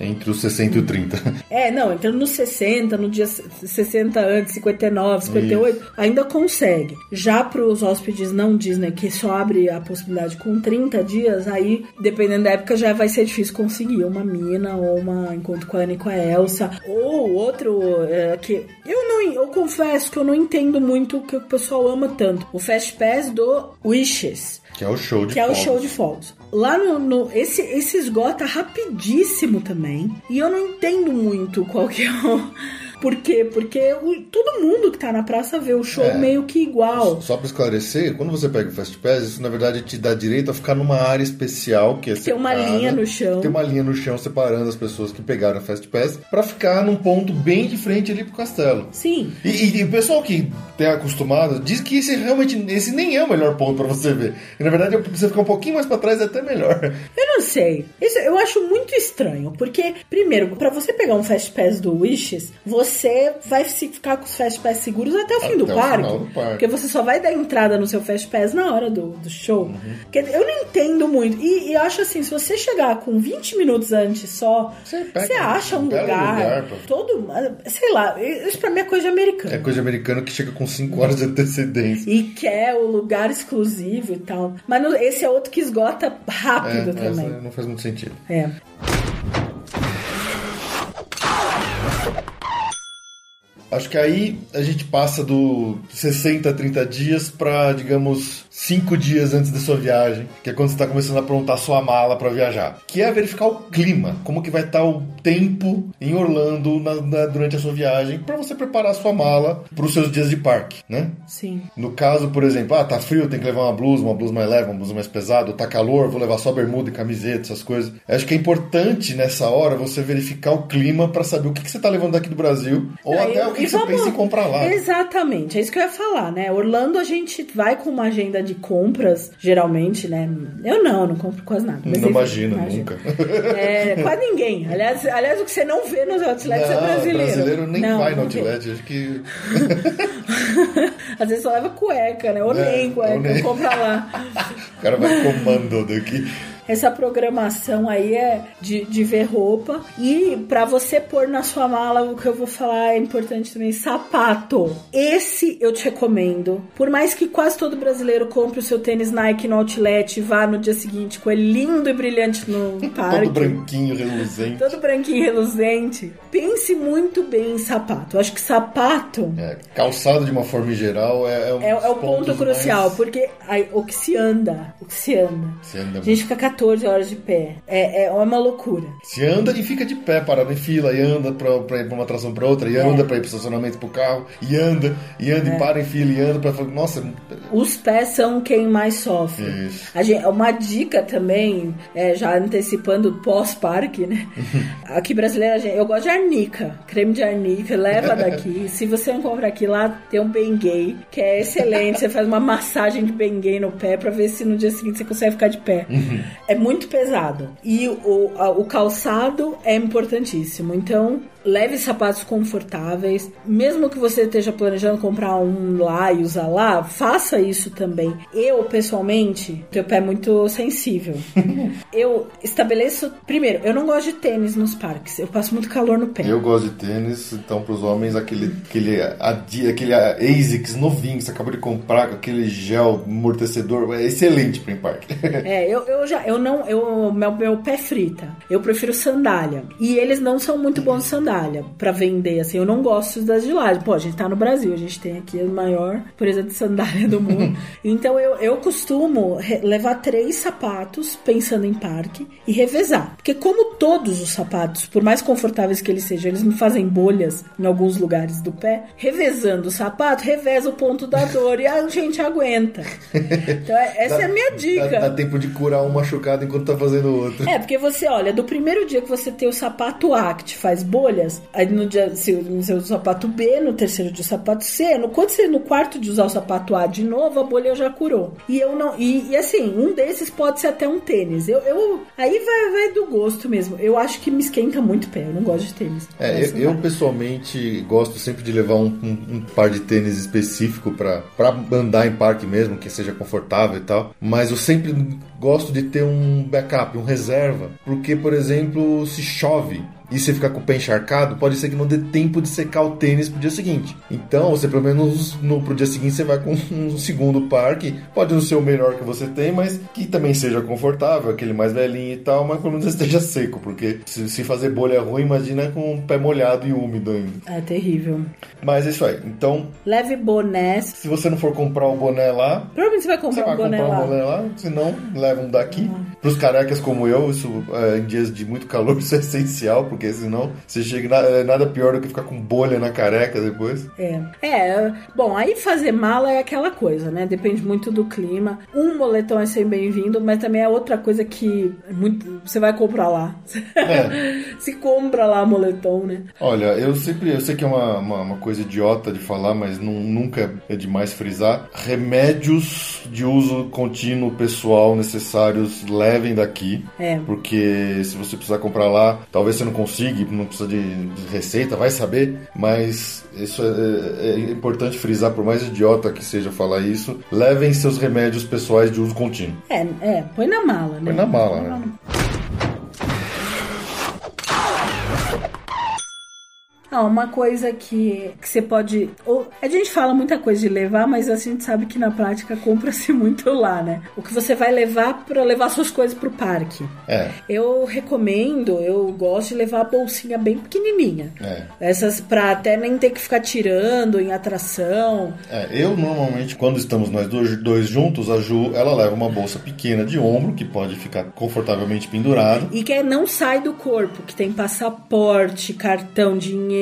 Entre os 60 e o 30. [LAUGHS] é, não, entrando no 60, no dia 60 antes, 59, 58, ainda consegue. Já para os hóspedes não Disney, que só abre a possibilidade com 30 dias, aí, dependendo da época, já vai ser difícil conseguir uma mina ou uma encontro com a Anne e com a Elsa. Ou outro é, que eu não, eu confesso que eu não entendo muito o que o pessoal ama tanto. O Fast Pass do Wishes Que é o show de que é o show de. Lá no, no- esse, esse esgota rapidíssimo também. E eu não entendo muito qual que é o. Por quê? Porque o- todo mundo que tá na praça vê o show É. meio que igual. Só pra esclarecer, quando você pega o Fast Pass, isso na verdade te dá direito a ficar numa área especial que é Tem uma linha no chão. Tem uma linha no chão separando as pessoas que pegaram o Fast Pass pra ficar num ponto bem de frente ali pro castelo. Sim. E, e- e o pessoal que tem acostumado diz que esse realmente esse nem é o melhor ponto pra você ver. E na verdade, você ficar um pouquinho mais pra trás é até melhor. [LAUGHS] Eu não sei. Isso eu acho muito estranho. Porque, primeiro, pra você pegar um Fast Pass do Wishes, você vai se ficar com os Fast Pass seguros até o fim Até do o parque. do parque. Porque você só vai dar entrada no seu Fast Pass na hora do, do show. Uhum. Porque eu não entendo muito. E, e acho assim, se você chegar com 20 minutos antes só, Você você acha um lugar, lugar pra- todo. Sei lá, isso pra mim é coisa americana. É coisa americana que chega com 5 horas de antecedência. E quer o lugar exclusivo e tal. Mas no- esse é outro que esgota É, rápido essa também. não faz muito sentido. É. Acho que aí a gente passa do 60 a 30 dias pra, digamos, 5 dias antes da sua viagem, que é quando você está começando a aprontar sua mala pra viajar. Que é verificar o clima, como que vai estar o tempo em Orlando na- na- durante a sua viagem, pra você preparar a sua mala pros seus dias de parque, né? Sim. No caso, por exemplo, ah, tá frio, tem que levar uma blusa, uma blusa mais leve, uma blusa mais pesada, tá calor, vou levar só bermuda e camiseta, essas coisas. Acho que é importante nessa hora você verificar o clima pra saber o que, que você tá levando daqui do Brasil, ou Aí, até o que, que você vamos- pensa em comprar lá. Exatamente, é isso que eu ia falar, né? Orlando a gente vai com uma agenda de de compras, geralmente, né? Eu não, não compro quase nada. Não imagino, nunca. É, quase ninguém. Aliás, aliás, o que você não vê nos outlets é Não, brasileiro. brasileiro nem Não, vai no outlet. Acho que. [LAUGHS] Às vezes só leva cueca, né? Ou É, nem cueca, nem. compra lá. [LAUGHS] O cara vai comando daqui. Essa programação aí é de, de ver roupa. E pra você pôr na sua mala, o que eu vou falar é importante também: sapato. Esse eu te recomendo. Por mais que quase todo brasileiro compre o seu tênis Nike no outlet e vá no dia seguinte com ele lindo e brilhante no [LAUGHS] parque. Todo branquinho, reluzente. Todo branquinho reluzente. Pense muito bem em sapato. Eu acho que sapato É, calçado de uma forma geral é, um é, é o ponto crucial, mais- porque aí, o que se anda, o que se anda. Se anda, A gente fica 14 horas de pé. É, é uma loucura. se anda e fica de pé, parado em fila, e anda pra, pra ir pra uma atração pra outra, e É. anda pra ir pro estacionamento pro carro, e anda, e anda e para em fila, e anda pra falar, nossa, Os pés são quem mais sofre. Isso. A gente- uma dica também, é, já antecipando pós-parque, né? [LAUGHS] Aqui brasileira, gente- eu gosto de arnica, creme de arnica, leva daqui. [LAUGHS] Se você não compra aqui, lá tem um Bengay, que é excelente. Você faz uma massagem de Bengay no pé pra ver se no dia seguinte você consegue ficar de pé. É muito pesado. E o, o calçado é importantíssimo. Então, leve sapatos confortáveis. Mesmo que você esteja planejando comprar um lá e usar lá, faça isso também. Eu, pessoalmente, o pé muito sensível. [LAUGHS] eu estabeleço. Primeiro, eu não gosto de tênis nos parques. Eu passo muito calor no pé. eu gosto de tênis, então pros homens, aquele, aquele, Adi- aquele ASICS novinho que você acabou de comprar, com aquele gel amortecedor, é excelente pra ir em parque. [LAUGHS] É, eu, eu já, eu não, eu, meu, meu pé frita. Eu prefiro sandália. E eles não são muito bons de sandália pra vender, assim. Eu não gosto das de lá. Pô, a gente tá no Brasil, a gente tem aqui a maior empresa de sandália do mundo. [LAUGHS] então eu, eu costumo levar três sapatos pensando em parque e revezar. Porque como todos os sapatos, por mais confortáveis que eles sejam, eles me fazem bolhas em alguns lugares do pé, revezando o sapato, reveza o ponto da dor e a gente aguenta. Então é- essa é a minha dica. Dá, dá tempo de curar um machucado enquanto tá fazendo o outro. É, porque você olha, do primeiro dia que você tem o sapato A que te faz aí no dia se você usa o sapato B, no terceiro dia o sapato C, no, quando você no quarto de usar o sapato A de novo, a bolha já curou. E eu não. E, e assim, um desses pode ser até um tênis. Eu, eu aí vai, vai do gosto mesmo. Eu acho que me esquenta muito o pé. Eu não gosto de tênis. É, eu, eu, pessoalmente gosto sempre de levar um, um- um par de tênis específico pra andar em parque mesmo, que seja confortável e tal. Mas eu sempre gosto de ter um backup, um reserva. Porque, por exemplo, se chove e você ficar com o pé encharcado, pode ser que não dê tempo de secar o tênis pro dia seguinte. Então, você pelo menos no, pro dia seguinte você vai com [LAUGHS] um segundo par que pode não ser o melhor que você tem, mas que também seja confortável, aquele mais velhinho e tal, mas pelo menos [LAUGHS] esteja seco, porque se, se fazer bolha ruim, imagina com o pé molhado e úmido ainda. É terrível. Mas é isso aí. Então, Leve bonés. se você não for comprar o boné lá, Provavelmente você vai você comprar vai um boné comprar lá. um boné lá, se não, leva um daqui. Para os carecas como eu, isso é, em dias de muito calor, [LAUGHS] isso é essencial, porque senão você chega na- é nada pior do que ficar com bolha na careca depois. É. É, bom, aí fazer mala é aquela coisa, né? Depende muito do clima. Um moletom é sempre bem-vindo, mas também é outra coisa que é muito, você vai comprar lá. É. [LAUGHS] Se compra lá moletom, né? Olha, eu sempre, eu sei que é uma, uma, uma coisa idiota de falar, mas não- nunca é demais frisar. Remédios de uso contínuo pessoal necessários levem daqui. É. Porque se você precisar comprar lá, talvez você não consiga, não precisa de, de receita, vai saber. Mas isso é, é- é importante frisar, por mais idiota que seja falar isso. Levem seus remédios pessoais de uso contínuo. É, é, põe na mala, né? Põe na mala, né? Ah, uma coisa que, que você pode. Ou, a gente fala muita coisa de levar, mas a gente sabe que na prática compra-se [LAUGHS] muito lá, né? O que você vai levar para levar suas coisas pro parque. É, Eu recomendo, eu gosto de levar a bolsinha bem pequenininha. é. Essas pra até nem ter que ficar tirando em atração. É, eu normalmente, quando estamos nós dois, dois juntos, a Ju, ela leva uma bolsa pequena de ombro, que pode ficar confortavelmente pendurado. E que não sai do corpo, que tem passaporte, cartão, dinheiro,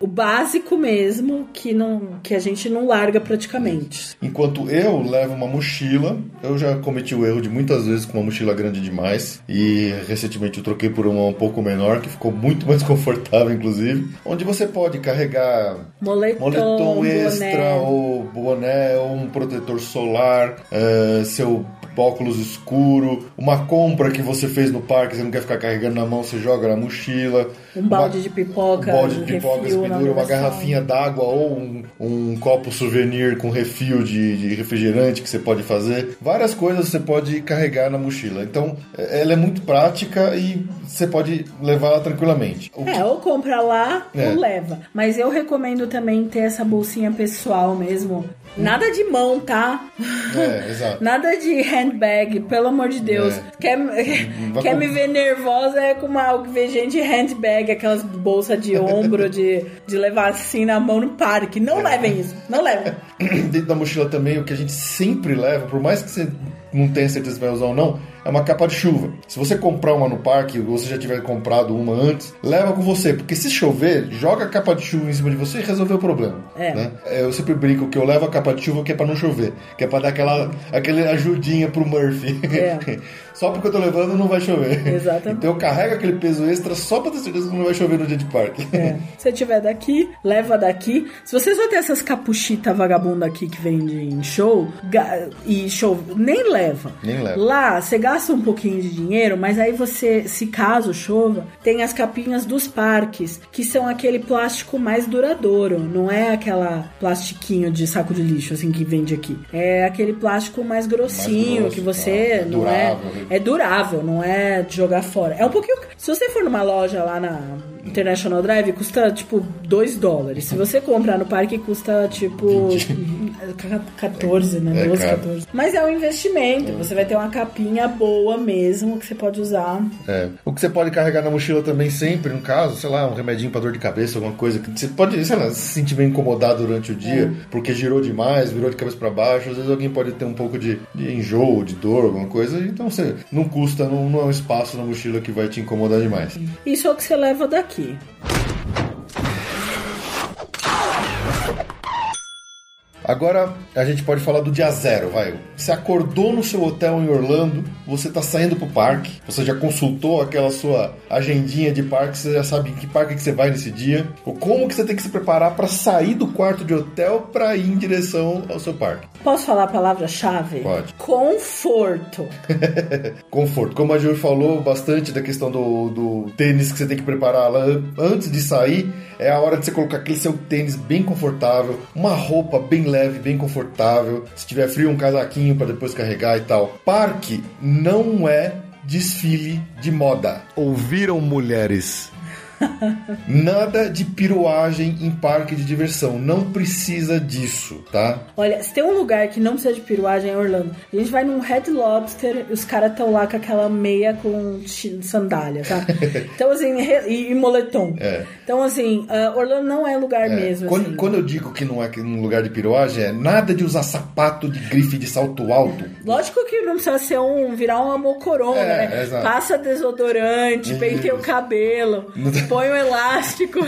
o básico mesmo, que, não, que a gente não larga praticamente. Enquanto eu levo uma mochila, eu já cometi o erro de muitas vezes com uma mochila grande demais. E recentemente eu troquei por uma um pouco menor, que ficou muito mais [LAUGHS] confortável, inclusive. Onde você pode carregar Moletom, moletom boné. extra ou boné ou um protetor solar, é, seu óculos escuro, uma compra que você fez no parque, você não quer ficar carregando na mão, você joga na mochila. Um balde de pipoca. Um balde de pipoca, pendura, uma garrafinha d'água ou um, um copo souvenir com refil de, de refrigerante que você pode fazer. Várias coisas você pode carregar na mochila. Então, é- ela é muito prática e você pode levar ela tranquilamente. O É, ou compra lá É. ou leva. Mas eu recomendo também ter essa bolsinha pessoal mesmo. Nada de mão, tá? É, exato. [LAUGHS] Nada de handbag, pelo amor de Deus. É. Quer, Vai [LAUGHS] quer com- me ver nervosa é com uma, ver gente de handbag, aquelas bolsas de ombro de, de levar assim na mão no parque. É. Não levem isso, não levem. [COUGHS] Dentro da mochila também, o que a gente sempre leva, por mais que você não tenha certeza se vai usar ou não, é uma capa de chuva. Se você comprar uma no parque, ou você já tiver comprado uma antes, leva com você, porque se chover, joga a capa de chuva em cima de você e resolveu o problema. É. né? É, Eu sempre brinco que eu levo a capa de chuva que é pra não chover, que é pra dar aquela, aquela ajudinha pro Murphy. É. [LAUGHS] só porque eu tô levando não vai chover. Exatamente. Então eu carrego aquele peso extra só pra ter certeza que não vai chover no dia de parque. É. [LAUGHS] Se tiver daqui, leva daqui. Se você só tem essas capuchitas vagabunda aqui que vende em show, e show, nem leva. Nem leva. Lá, você gasta um pouquinho de dinheiro, mas aí você, se caso chova, tem as capinhas dos parques, que são aquele plástico mais duradouro. Não é aquela plastiquinho de saco de lixo, assim, que vende aqui. É aquele plástico mais grossinho, grosso, que você tá? não é... Durável. É durável, não é de jogar fora. É um pouquinho... Se você for numa loja lá na International Drive, custa, tipo, 2 dólares. Se você comprar no parque, custa, tipo... 14, [LAUGHS] né? É 12, caro. 14. Mas é um investimento. Você vai ter uma capinha boa mesmo, que você pode usar. É. O que você pode carregar na mochila também sempre, no caso, sei lá, um remedinho pra dor de cabeça, alguma coisa que você pode, sei lá, se sentir bem incomodado durante o dia, porque girou demais, virou de cabeça pra baixo, às vezes alguém pode ter um pouco de, de enjoo, de dor, alguma coisa, então você não custa, não, não é um espaço na mochila que vai te incomodar demais. Isso é o que você leva daqui. Agora a gente pode falar do dia zero, vai. Você acordou no seu hotel em Orlando, você tá saindo pro parque, você já consultou aquela sua agendinha de parque, você já sabe em que parque que você vai nesse dia, ou como que você tem que se preparar para sair do quarto de hotel para ir em direção ao seu parque. Posso falar a palavra-chave? Pode. Conforto. [LAUGHS] Conforto. Como a Ju falou bastante da questão do, do tênis que você tem que preparar lá an- antes de sair, é a hora de você colocar aquele seu tênis bem confortável, uma roupa bem leve, bem confortável. Se tiver frio, um casaquinho para depois carregar e tal. Parque não é desfile de moda. Ouviram, mulheres? Nada de piruagem em parque de diversão. Não precisa disso, tá? Olha, se tem um lugar que não precisa de piruagem é Orlando. A gente vai num Red Lobster e os caras estão lá com aquela meia com sandália, tá? [LAUGHS] Então, assim, e, e moletom. É. Então, assim, ah, Orlando não é lugar É, mesmo. quando, assim. quando eu digo que não é um lugar de piruagem, é nada de usar sapato de grife de salto alto. Lógico que não precisa ser um, virar uma mocorona, É, né? exato. Passa desodorante, penteia o cabelo, [LAUGHS] põe um elástico.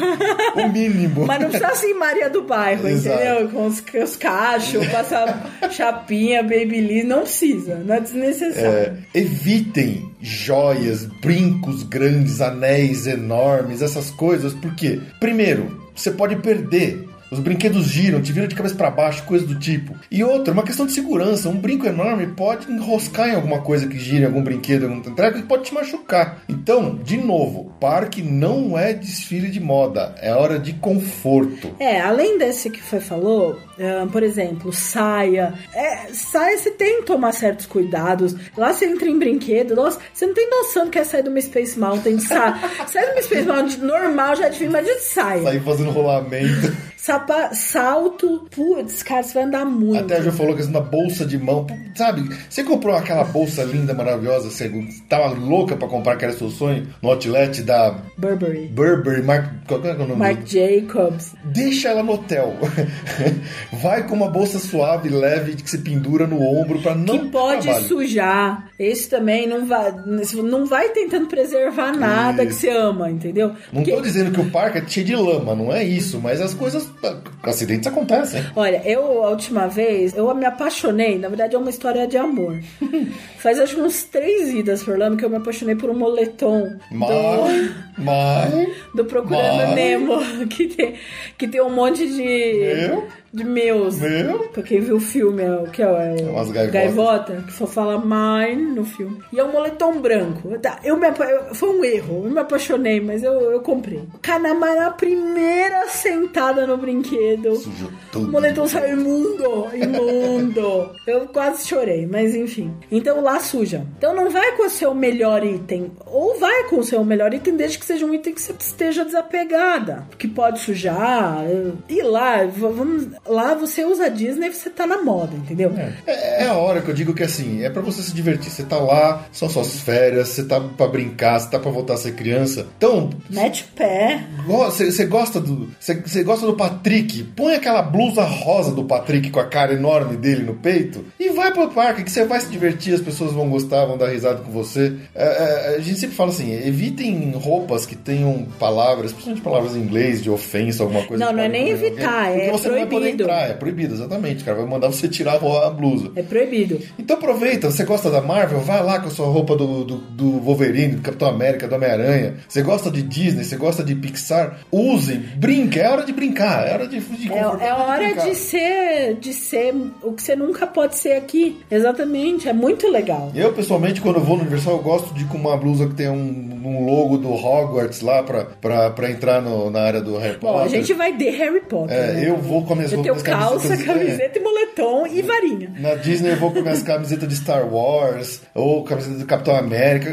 O mínimo. Mas não precisa assim Maria do Bairro, Exato. entendeu? Com os, com os cachos, passar chapinha, babyliss, não precisa, não é desnecessário. É, evitem joias, brincos grandes, anéis enormes, essas coisas, porque, primeiro, você pode perder. Os brinquedos giram, te viram de cabeça para baixo, coisa do tipo. E outra, uma questão de segurança. Um brinco enorme pode enroscar em alguma coisa que gira, algum brinquedo, algum treco, e pode te machucar. Então, de novo, parque não é desfile de moda, é hora de conforto. É, além desse que foi falou, ah, por exemplo, saia. É, saia você tem que tomar certos cuidados. Lá você entra em brinquedo, nossa, você não tem noção do que é sair de uma Space Mountain de saia. [LAUGHS] sair de uma Space Mountain normal já é difícil, mas de saia. Sair fazendo rolamento. Sapa, salto, putz, cara, você vai andar muito. Até a Jo falou que na bolsa de mão, sabe? Você comprou aquela bolsa linda, maravilhosa, você tava louca pra comprar, que era seu sonho, no outlet da Burberry. Burberry, Mark, qual que é o nome? Marc Jacobs. Deixa ela no hotel. Vai com uma bolsa suave, leve, que se pendura no ombro pra não que pode trabalho. sujar. Esse também não vai, não vai tentando preservar nada que Isso. você ama, entendeu? Não Porque- tô dizendo que o parque é cheio de lama, não é isso, mas as coisas, acidentes acontecem. Olha, eu a última vez, eu me apaixonei, na verdade é uma história de amor. [LAUGHS] Faz acho que uns três idas por Orlando que eu me apaixonei por um moletom Mas, mas, do, [LAUGHS] do Procurando Mas- Nemo, [LAUGHS] que tem, que tem um monte de. Eu? De meus. Meu? Pra quem viu o filme, é o que é, é Umas gaivotas. gaivota, que só fala mine no filme. E é um moletom branco. Tá, Eu me apa- foi um erro, eu me apaixonei, mas eu, eu comprei. Na primeira sentada no brinquedo. Sujou O tudo. moletom saiu imundo, imundo. [LAUGHS] Eu quase chorei, mas enfim. Então lá suja. Então não vai com o seu melhor item. Ou vai com o seu melhor item, desde que seja um item que você esteja desapegada. Que pode sujar. E lá, vamos, lá você usa a Disney e você tá na moda, entendeu? É, é a hora que eu digo que assim, é pra você se divertir. Você tá lá, são suas férias, você tá pra brincar, você tá pra voltar a ser criança. Então, Mete o pé. você você gosta do. Você você gosta do Patrick? Põe aquela blusa rosa do Patrick com a cara enorme dele no peito e vai pro parque, que você vai se divertir, as pessoas vão gostar, vão dar risada com você. É, é, a gente sempre fala assim: evitem roupas que tenham palavras, principalmente palavras em inglês, de ofensa, alguma coisa. Não, não é nem evitar, alguém, é você não vai poder proibido. Entrar. É proibido, exatamente, cara. Vai mandar você tirar a a blusa. É proibido. Então aproveita, você gosta da Marvel? Vai lá com a sua roupa do, do, do Wolverine, do Capitão América, do Homem-Aranha. Você gosta de Disney, você gosta de Pixar? Use, brinque, é hora de brincar, é hora de, de É, confortar, é hora brincar. de ser, de ser o que você nunca pode ser aqui. Exatamente, é muito legal. Eu, pessoalmente, quando eu vou no Universal, eu gosto de ir com uma blusa que tem um, um logo do Hogwarts lá pra, pra, pra entrar no- na área do Harry Bom, Potter. a gente vai de Harry Potter. É, né? eu vou com as minhas Eu tenho calça, camisetas, é. camiseta e moletom e varinha. Na Disney eu vou com minhas camisetas de Star Wars ou camiseta do Capitão América.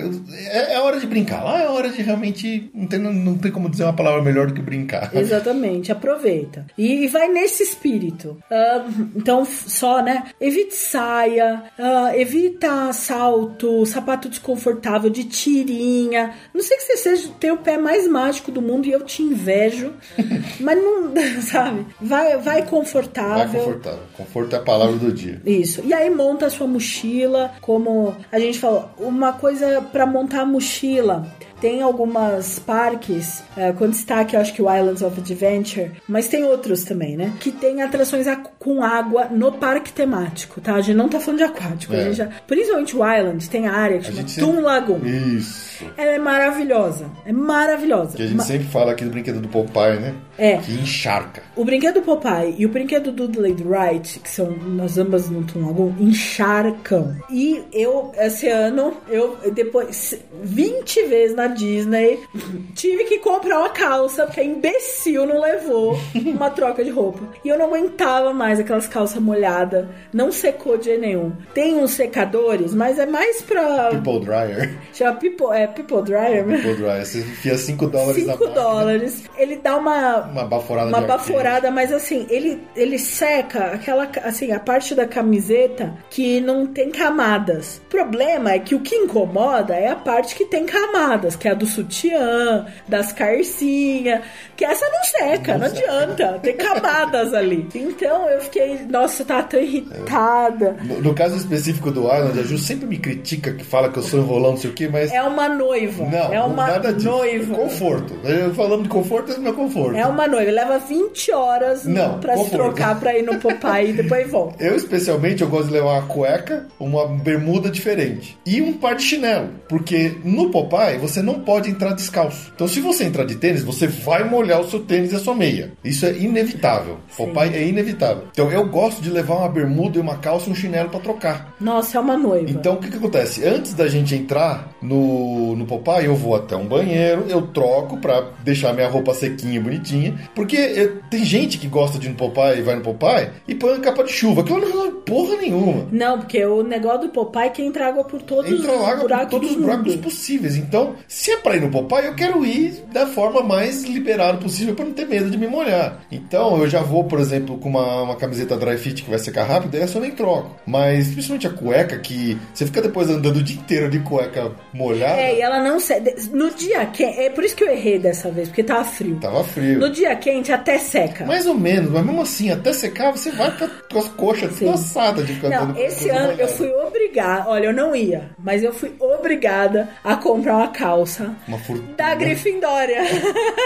É, é hora de brincar. Lá é hora de realmente. Não tem, não tem como dizer uma palavra melhor do que brincar. Exatamente, aproveita. E, e vai nesse espírito. Ah, então, só, né? Evite saia, ah, evita salto, sapato desconfortável, de tirinha. Não sei que você seja, tem o pé mais mágico do mundo e eu te invejo. [LAUGHS] mas não, [LAUGHS] sabe? Vai, vai confortável. Vai confortável. Conforto é a palavra do dia. Isso. E aí monta a sua mochila, como a gente falou, uma coisa pra montar a mochila. Tem algumas parques, eh, com destaque, eu acho que o Islands of Adventure, mas tem outros também, né? Que tem atrações a- com água no parque temático, tá? A gente não tá falando de aquático. A É. gente já, principalmente o Island, tem a área que A chama gente Toon Lagoon. Isso. Ela é maravilhosa. É maravilhosa. Que a gente Ma- sempre fala aqui do brinquedo do Popeye, né? É. Que encharca. O brinquedo Popeye e o brinquedo do Dudley do Wright, que são as ambas no Toon Lagoon, encharcam. E eu, esse ano, eu depois, 20 vezes na Disney, tive que comprar uma calça, porque a imbecil não levou uma troca de roupa. E eu não aguentava mais aquelas calças molhadas. Não secou de jeito nenhum. Tem uns secadores, mas é mais pra. People Dryer. Chama People, é, people Dryer, né? People Dryer. Você enfia 5 dólares na 5 máquina. dólares. Ele dá uma, Uma baforada uma baforada, mas assim, ele, ele seca aquela, assim, a parte da camiseta que não tem camadas. O problema é que o que incomoda é a parte que tem camadas, que é a do sutiã, das carcinhas, que essa não seca, não, adianta, tem camadas [LAUGHS] ali. Então eu fiquei, nossa, tava tão irritada. No, no caso específico do Island, a Ju sempre me critica que fala que eu sou enrolando, não sei o que, mas. É uma noiva. Não, é uma nada disso. noiva. Conforto. Falando de conforto, é meu conforto. É uma noiva, leva 20 horas Não, pra se conforto. trocar pra ir no Popeye e depois volta. [LAUGHS] Eu, especialmente, eu gosto de levar uma cueca, uma bermuda diferente e um par de chinelo. Porque no Popeye você não pode entrar descalço. Então, se você entrar de tênis, você vai molhar o seu tênis e a sua meia. Isso é inevitável. Popeye é inevitável. Então, eu gosto de levar uma bermuda e uma calça e um chinelo pra trocar. Nossa, é uma noiva. Então, o que, que acontece? Antes da gente entrar no, no Popeye, eu vou até um banheiro, eu troco pra deixar minha roupa sequinha, bonitinha. Porque eu- tem gente que gosta de ir no Popeye e vai no Popeye e põe uma capa de chuva. Aquilo não resolve porra nenhuma. Não, porque o negócio do Popeye é que entra água por todos Entra os água por buracos todos do os buracos possíveis. Então, se é pra ir no Popeye, eu quero ir da forma mais liberada possível pra não ter medo de me molhar. Então, eu já vou, por exemplo, com uma, uma camiseta dry fit que vai secar rápido, essa eu nem troco. Mas, principalmente a cueca, que você fica depois andando o dia inteiro de cueca molhada. É, e ela não cede. No dia quente, é por isso que eu errei dessa vez, porque tava frio. Tava frio. No dia quente até seca. Mais ou menos, mas mesmo assim, até secar, você vai com a- as coxas Sim. destroçadas de ficar andando Não, esse coisa ano eu fui obrigada, olha, eu não ia, mas eu fui obrigada a comprar uma calça Uma fortuna. da Grifindória. [LAUGHS]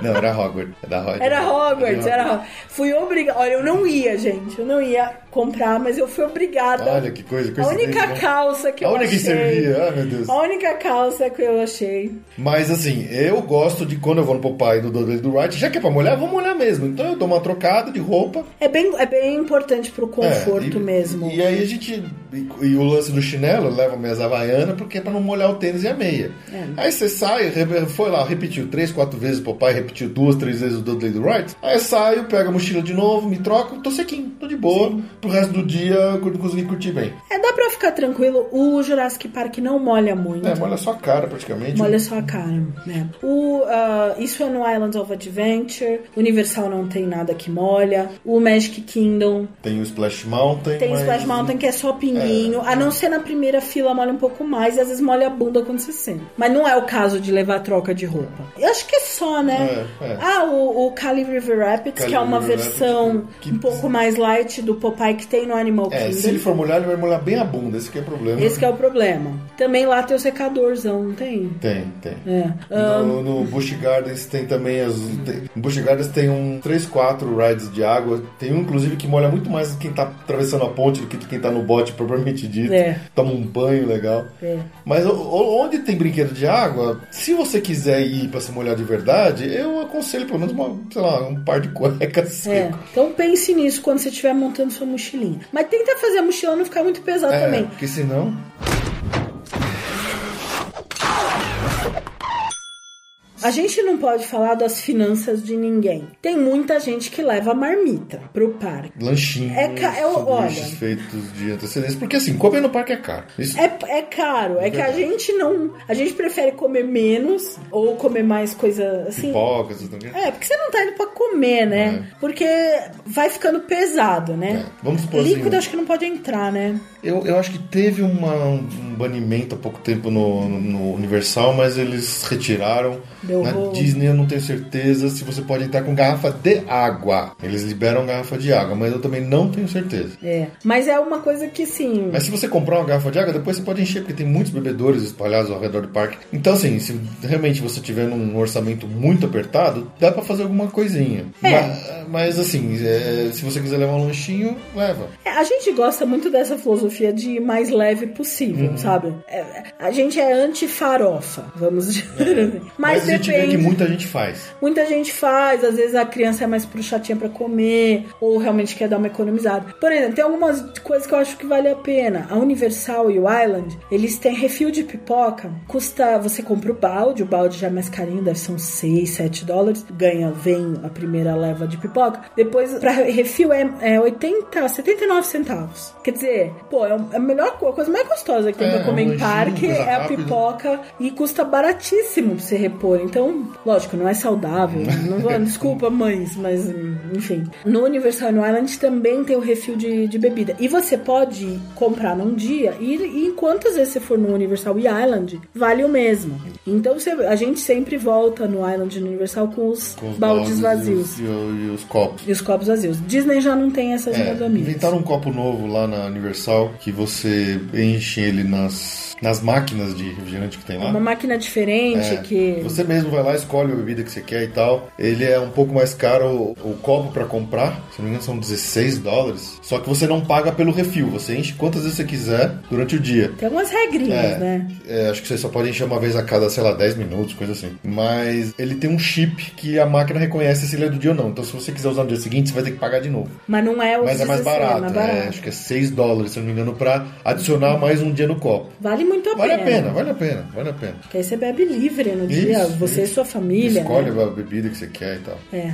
Não, era Hogwarts. Era Hogwarts. Era Hogwarts, era Hogwarts. Fui obrigada. Olha, eu não ia, gente. Eu não ia comprar, mas eu fui obrigada. Olha que coisa, A única né? calça que A eu única que achei. servia, ai meu Deus. A única calça que eu achei. Mas assim, eu gosto de quando eu vou no Popeye do Dudley do Wright, já que é pra molhar, vou molhar mesmo. Então eu dou uma trocada de roupa. É bem, é bem importante pro conforto É, e- mesmo. E aí a gente. E, e o lance do chinelo, eu levo minhas havaianas, porque é pra não molhar o tênis e a meia. É. Aí você sai, foi lá, repetiu três, quatro vezes o Popeye, repetiu duas, três vezes o Dudley do Wright. Aí eu saio, pego a mochila de novo, me troco, tô sequinho, tô de boa. Pro resto do dia eu consegui curtir bem. É, dá pra ficar tranquilo. O Jurassic Park não molha muito. É, molha só a cara praticamente. Molha só a cara. né? O, ah, isso é no Islands of Adventure. Universal não tem nada que molha. O Magic Kingdom Tem o Splash Mountain. tem mas... Splash Mountain que é só pinguinho. A não ser na primeira fila molha um pouco mais e às vezes molha a bunda quando você senta. Mas não é o caso de levar troca de roupa. Eu acho que é só, né? É, é. Ah, o, o Cali River Rapids, Cali que é uma River versão que- um pouco mais light do Popeye que tem no Animal É, Kingdom. se ele for molhar, ele vai molhar bem a bunda, esse que é o problema. Esse que é o problema. Também lá tem o secadorzão, não tem? Tem, tem. É. Ah, No, no Busch Gardens tem também as. Tem, no Busch Gardens tem um 3, 4 rides de água. Tem um, inclusive, que molha muito mais quem tá atravessando a ponte do que quem tá no bote propriamente dito. É. Toma um banho legal. É. Mas onde tem brinquedo de água, se você quiser ir pra se molhar de verdade, eu aconselho pelo menos uma, sei lá, um par de cuecas [LAUGHS] É, seco. então pense nisso quando você estiver montando sua mochilinha. Mas tenta fazer a mochila não ficar muito pesada É, também. porque senão. A gente não pode falar das finanças de ninguém. Tem muita gente que leva marmita pro parque. Lanchinhos, É ca- é olha. feitos de antecedência. Porque assim, comer no parque é caro. Isso É, é caro, é que a gente não. A gente prefere comer menos ou comer mais coisa assim. quê. É, porque você não tá indo pra comer, né? Porque vai ficando pesado, né? É. Vamos supor assim, Líquido acho que não pode entrar, né? Eu, eu acho que teve uma- um banimento há pouco tempo no, no Universal, mas eles retiraram. Deu Na rolo. Disney eu não tenho certeza se você pode entrar com garrafa de água. Eles liberam garrafa de água, mas eu também não tenho certeza. É. Mas é uma coisa que sim. Mas se você comprar uma garrafa de água, depois você pode encher, porque tem muitos bebedores espalhados ao redor do parque. Então, assim, se realmente você tiver num orçamento muito apertado, dá pra fazer alguma coisinha. É. Mas, mas, assim, é, se você quiser levar um lanchinho, leva. É, A gente gosta muito dessa filosofia de ir mais leve Uhum. possível, sabe? É, a gente é anti-farofa, vamos dizer assim. Mas, Mas, gente vê depende. que muita gente faz. Muita gente faz, às vezes a criança é mais pro chatinha pra comer, ou realmente quer dar uma economizada. Por exemplo, tem algumas coisas que eu acho que vale a pena. A Universal e o Island, eles têm refil de pipoca, custa, você compra o balde, o balde já é mais carinho, deve ser uns 6, 7 dólares, ganha, vem a primeira leva de pipoca. Depois, pra refil é, é 80, 79 centavos. Quer dizer, pô, é a melhor coisa, a coisa mais gostosa que tem É, pra comer em lanchinho, parque é a pipoca e custa baratíssimo pra você repor. Então, lógico, não é saudável. Não vou- [LAUGHS] desculpa, mães, mas enfim. No Universal Island também tem o refil de, de bebida. E você pode comprar num dia e, e enquanto às vezes você for no Universal e Island, vale o mesmo. Então você- a gente sempre volta no Island e no Universal com os, Com os baldes baldes vazios. E os, e os copos. E os copos vazios. Disney já não tem essas É, modamias. inventaram um copo novo lá na Universal que você enche ele nas, nas máquinas de refrigerante que tem lá. Uma máquina diferente É, que. Você mesmo vai lá, escolhe a bebida que você quer e tal. Ele é um pouco mais caro o, o copo pra comprar. Se não me engano, são 16 dólares. Só que você não paga pelo refil. Você enche quantas vezes você quiser durante o dia. Tem algumas regrinhas, É, né? é, acho que você só pode encher uma vez a cada, sei lá, 10 minutos, coisa assim. Mas ele tem um chip que a máquina reconhece se ele é do dia ou não. Então, se você quiser usar no dia seguinte, você vai ter que pagar de novo. Mas não é o Mas é mais 16, barato. é, barato. acho que é 6 dólares, se não me engano, pra adicionar mais um dia no copo. Vale muito a Vale a pena. pena, vale a pena, vale a pena. Que aí você bebe livre no dia, Isso, você isso. e sua família. Escolhe né? a bebida que você quer e tal. É.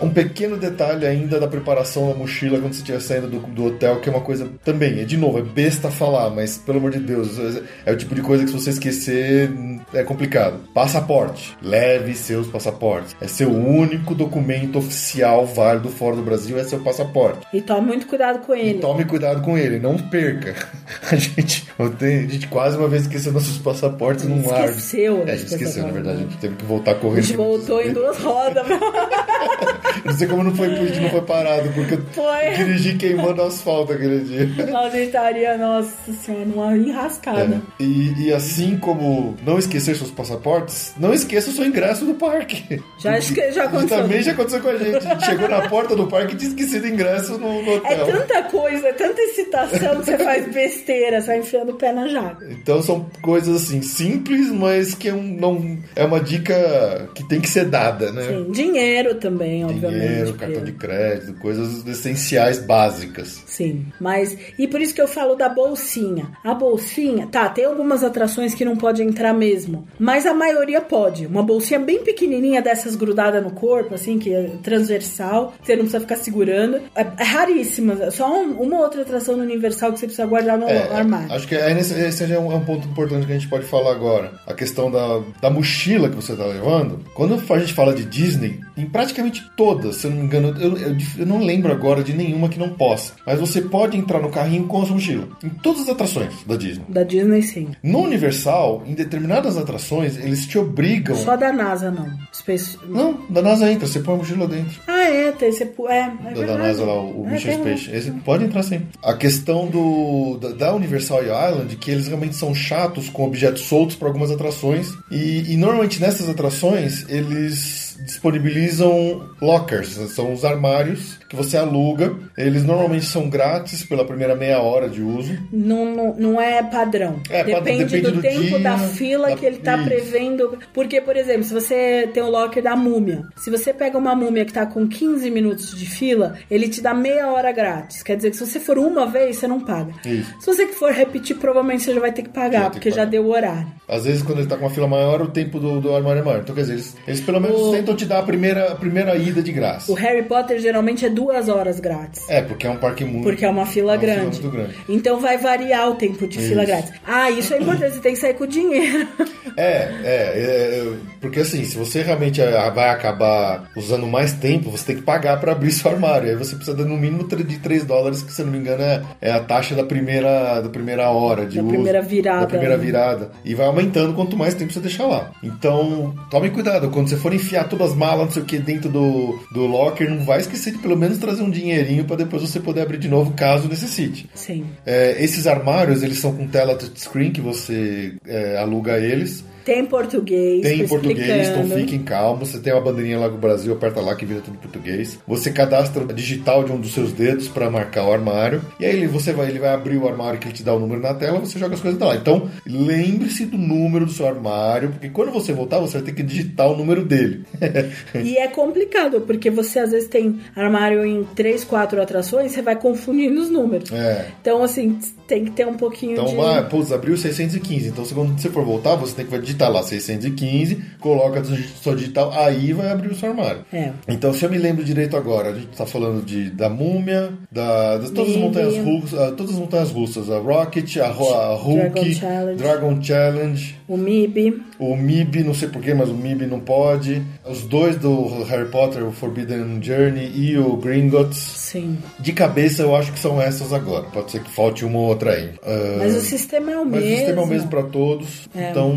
Um pequeno detalhe ainda da preparação da mochila quando você estiver saindo do, do hotel, que é uma coisa também, é de novo, é besta falar, mas pelo amor de Deus, é, é o tipo de coisa que se você esquecer é complicado. Passaporte. Leve seus passaportes. É seu único documento oficial válido fora do Brasil, é seu passaporte. E tome muito cuidado com ele. Tome cuidado com ele, não perca. [LAUGHS] A gente, a gente quase uma vez esqueceu nossos passaportes num ar. Esqueceu, É, a né, gente esqueceu, na verdade. A gente teve que voltar A correndo. gente voltou em duas rodas. [LAUGHS] Não sei como não foi, não foi parado, porque eu Foi. dirigi queimando asfalto aquele dia. Nós estaria, nossa senhora, numa enrascada. É. E, e assim como não esquecer seus passaportes, não esqueça o seu ingresso do parque. Já, esque- já aconteceu. também já aconteceu com a gente. Chegou na porta do parque e tinha esquecido o ingresso no, no É hotel. tanta coisa, é tanta excitação que você faz besteira, você vai enfiando o pé na jaca. Então são coisas assim simples, mas que é, um, não, é uma dica que tem que ser dada, né? Sim, dinheiro também, obviamente. Dinheiro, porque- cartão de crédito, coisas essenciais básicas. Sim, mas. E por isso que eu falo da bolsinha. A bolsinha, tá, tem algumas atrações que não pode entrar mesmo. Mas a maioria pode. Uma bolsinha bem pequenininha dessas grudada no corpo, assim, que é transversal, você não precisa ficar segurando. É, é raríssima. Só um- uma outra atração no Universal que você precisa guardar no É, armário. Acho que é esse é um, é um ponto importante que a gente pode falar agora. A questão da, da mochila que você está levando. Quando a gente fala de Disney, em praticamente todas, se eu não me engano, eu, eu- eu não lembro agora de nenhuma que não possa. Mas você pode entrar no carrinho com a sua mochila. Em todas as atrações da Disney. Da Disney, sim. No Universal, em determinadas atrações, eles te obrigam. Só da NASA, não. Space... Não, da NASA entra, você põe a mochila dentro. Ah, é, tem, você, é, é da, verdade. da NASA lá, o, o É, Mission Space. Esse pode entrar sim. A questão do, da, da Universal Island, que eles realmente são chatos com objetos soltos para algumas atrações. E, e normalmente nessas atrações eles disponibilizam lockers, são os armários que você aluga. Eles normalmente são grátis pela primeira meia hora de uso. Não, não, não é padrão. É, depende, depende do, do tempo dia, da fila da- que ele tá Isso. prevendo. Porque, por exemplo, se você tem o locker da múmia, se você pega uma múmia que tá com 15 minutos de fila, ele te dá meia hora grátis. Quer dizer que se você for uma vez, você não paga. Isso. Se você for repetir, provavelmente você já vai ter que pagar, Já tem que porque já pagar. deu o horário. Às vezes, quando ele tá com uma fila maior, o tempo do, do armário é maior. Então, quer dizer, eles, eles pelo menos O- tentam te dar a primeira, a primeira ida de graça. O Harry Potter geralmente é duas horas grátis. É, porque é um parque muito. Porque é uma fila uma fila grande. muito grande. Então vai variar o tempo de fila Isso. grátis. Ah, isso é importante, você tem que sair com dinheiro. [LAUGHS] É, é, é, porque assim, se você realmente ah, vai acabar usando mais tempo, você tem que pagar para abrir [LAUGHS] seu armário. Aí você precisa dar no mínimo de 3 dólares, que se não me engano é, é a taxa da primeira, da primeira hora de Da uso. primeira virada, Da primeira virada. E vai aumentando quanto mais tempo você deixar lá. Então, tome cuidado. Quando você for enfiar todas as malas, não sei o que, dentro do, do locker, não vai esquecer de pelo menos trazer um dinheirinho para depois você poder abrir de novo, caso necessite. Sim. É, esses armários, eles são com tela touchscreen, que você é, aluga eles. Tem português. Tem em português, então fiquem calmos. Você tem uma bandeirinha lá do Brasil, aperta lá que vira tudo em português. Você cadastra digital de um dos seus dedos para marcar o armário. E aí ele, você vai, ele vai abrir o armário que ele te dá o número na tela, você joga as coisas lá. Então, lembre-se do número do seu armário, porque quando você voltar, você vai ter que digitar o número dele. [LAUGHS] E é complicado, porque você às vezes tem armário em três, quatro atrações, você vai confundindo os números. é. Então, assim, tem que ter um pouquinho Então, de. ah, putz, abriu 615. Então, quando você for voltar, você tem que digitar lá 615, coloca sua digital, aí vai abrir o seu armário. É. Então, se eu me lembro direito agora, a gente tá falando de, da múmia, da, das todas as montanhas russas, ah, todas as montanhas russas, a Rocket, a, a Hulk, Dragon Challenge. Dragon Challenge, O MIB. O MIB, não sei porquê, mas o MIB não pode. Os dois do Harry Potter, o Forbidden Journey e o Gringotts. Sim. De cabeça, eu acho que são essas agora. Pode ser que falte uma ou outra aí. Ah, Mas o sistema é o mas mesmo. o sistema é o mesmo pra todos, É. então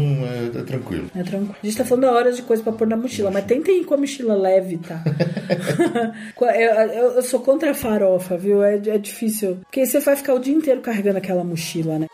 é, é tranquilo. É tranquilo. A gente tá falando da horas de coisa pra pôr na mochila, mas tentem ir com a mochila leve, tá? [LAUGHS] eu, eu- eu sou contra a farofa, viu? É, é difícil. Porque você vai ficar o dia inteiro carregando aquela mochila, né?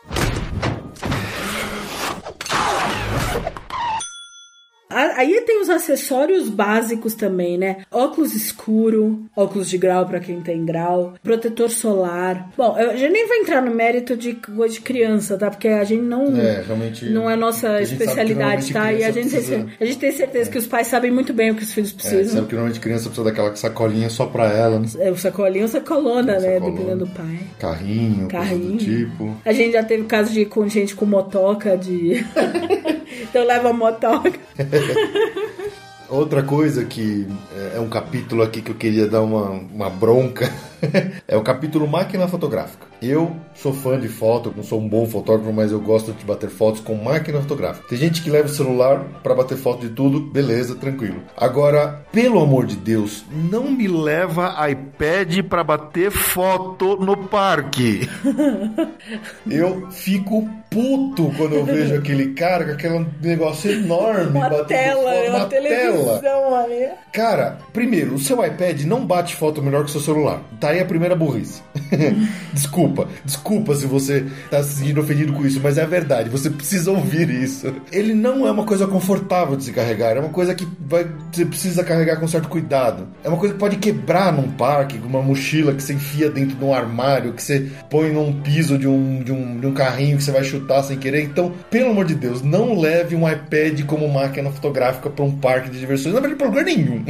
Aí tem os acessórios básicos também, né? Óculos escuro, óculos de grau pra quem tem grau, protetor solar. Bom, eu já nem vou entrar no mérito de coisa de criança, tá? Porque a gente não É, realmente. não é nossa especialidade, tá? E a gente, tem, precisa- a gente tem certeza que os pais sabem muito bem o que os filhos É, precisam. sabe que normalmente criança precisa daquela sacolinha só pra ela, né? É, o sacolinho ou sacolona, né? Sacolona. Dependendo do pai. Carrinho, Carrinho. tipo. A gente já teve caso de com gente com motoca de. [LAUGHS] então leva a motoca. [LAUGHS] Outra coisa que é, é um capítulo aqui que eu queria dar uma, uma bronca [LAUGHS] é o capítulo máquina fotográfica. Eu sou fã de foto, não sou um bom fotógrafo, mas eu gosto de bater fotos com máquina fotográfica. Tem gente que leva o celular para bater foto de tudo, beleza, tranquilo. Agora, pelo amor de Deus, não me leva iPad para bater foto no parque. [LAUGHS] eu fico puto quando eu vejo aquele cara com aquele negócio enorme Uma batendo tela, foto, uma uma televisão tela. ali. Cara, primeiro, o seu iPad não bate foto melhor que o seu celular. Tá aí a primeira burrice. [LAUGHS] desculpa, desculpa se você tá se sentindo ofendido com isso, mas é a verdade, você precisa ouvir isso. Ele não é uma coisa confortável de se carregar, é uma coisa que vai, você precisa carregar com certo cuidado. É uma coisa que pode quebrar num parque, uma mochila que você enfia dentro de um armário, que você põe num piso de um, de um, de um carrinho que você vai chutar sem querer. Então, pelo amor de Deus, não leve um iPad como máquina fotográfica para um parque de diversões. Não vai pra lugar nenhum.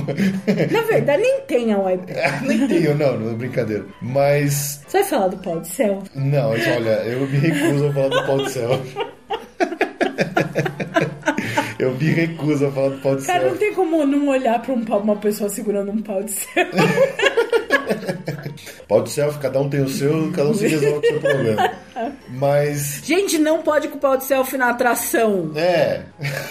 Na verdade, nem tem a iPad. [LAUGHS] Nem tenho, não, não é brincadeira. Mas, Você vai falar do pau de céu? não, olha, eu me recuso a falar do pau de céu. Eu me recuso a falar do pau de Cara, não céu. tem como não olhar pra um pau, uma pessoa segurando um pau de céu. [LAUGHS] [LAUGHS] Pau de céu, cada um tem o seu, cada um se resolve o seu problema. Mas, Gente, não pode com o pau de selfie na atração. é,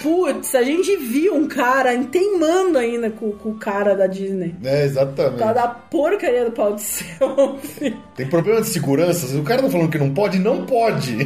Putz, a gente viu um cara teimando ainda com, com o cara da Disney. é, exatamente. causa da porcaria do pau de selfie. Tem problema de segurança? Se o cara tá falando que não pode, não pode.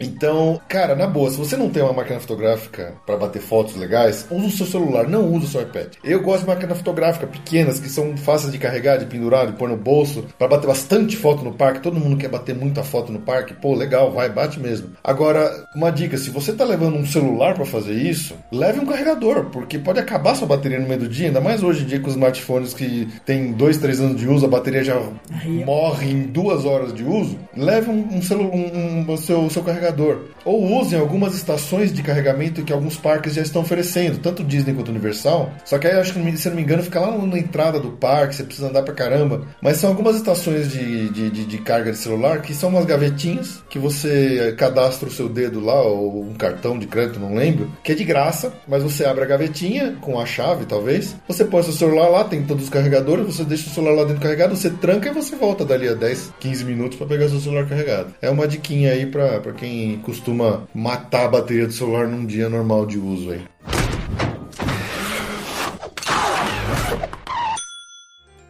então, cara, na boa, se você não tem uma máquina fotográfica pra bater fotos legais, usa o seu celular, não usa o seu iPad. Eu gosto de máquina fotográfica pequenas, que são fáceis de carregar, de pendurar, de pôr no bolso, pra bater bastante foto no parque. Todo mundo quer bater muita foto no parque. Pô, legal, vai, bate mesmo. Agora, uma dica, se você tá levando um celular pra fazer isso, leve um carregador, porque pode acabar sua bateria no meio do dia, ainda mais hoje em dia com os smartphones que tem dois, três anos de uso, a bateria já Aí, morre em duas horas de uso, leve um, um, celu- um- um- seu, seu carregador. Ou use em algumas estações de carregamento que alguns parques já estão oferecendo, tanto Disney quanto Universal. Só que aí, acho que, se não me engano, fica lá na entrada do parque, você precisa andar pra caramba. Mas são algumas estações de, de, de- de carga de celular que são umas gavetinhas que você cadastra o seu dedo lá, ou um cartão de crédito, não lembro, que é de graça, mas você abre a gavetinha com a chave, talvez. Você põe seu celular lá, tem todos os carregadores, você deixa o celular lá dentro carregado, você tranca e você volta dali a 10, 15 minutos pra pegar seu celular carregado. É uma diquinha aí pra quem costuma matar a bateria do celular num dia normal de uso aí.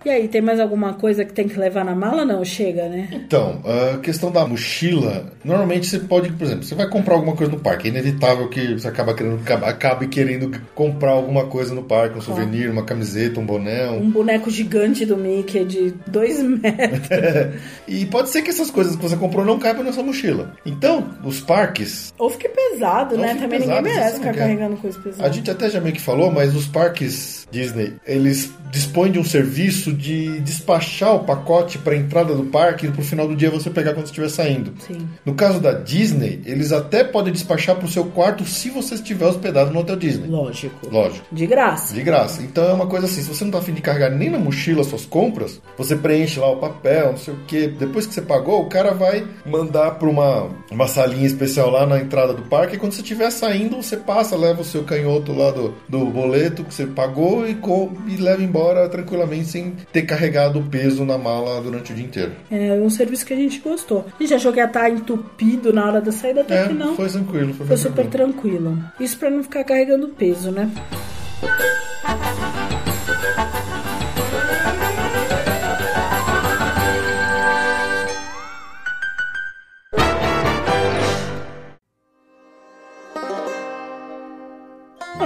E aí, tem mais alguma coisa que tem que levar na mala? Não, chega, né? Então, a questão da mochila, normalmente você pode, por exemplo, você vai comprar alguma coisa no parque, é inevitável que você acaba querendo, acabe querendo comprar alguma coisa no parque, um souvenir, uma camiseta, um boné, um Um boneco gigante do Mickey de dois metros. [LAUGHS] e pode ser que essas coisas que você comprou não caibam na sua mochila. Então, os parques, Ou fique pesado, né? Também pesado, ninguém merece ficar carregando coisa pesada. a gente até já meio que falou, mas os parques Disney, eles dispõem de um serviço de despachar o pacote para entrada do parque e pro final do dia você pegar quando estiver saindo. Sim. No caso da Disney, eles até podem despachar pro seu quarto se você estiver hospedado no hotel Disney. Lógico. Lógico. De graça. De graça. Então é uma coisa assim, se você não tá afim de carregar nem na mochila suas compras, você preenche lá o papel, não sei o que. Depois que você pagou, o cara vai mandar pra uma, uma salinha especial lá na entrada do parque. E quando você estiver saindo, você passa, leva o seu canhoto lá do, do boleto que você pagou e, co- e leva embora tranquilamente sem ter carregado o peso na mala durante o dia inteiro. É um serviço que a gente gostou. A gente achou que ia estar entupido na hora da saída, até É, que não. foi tranquilo. Foi, Foi super tranquilo. tranquilo. Isso pra não ficar carregando peso, né?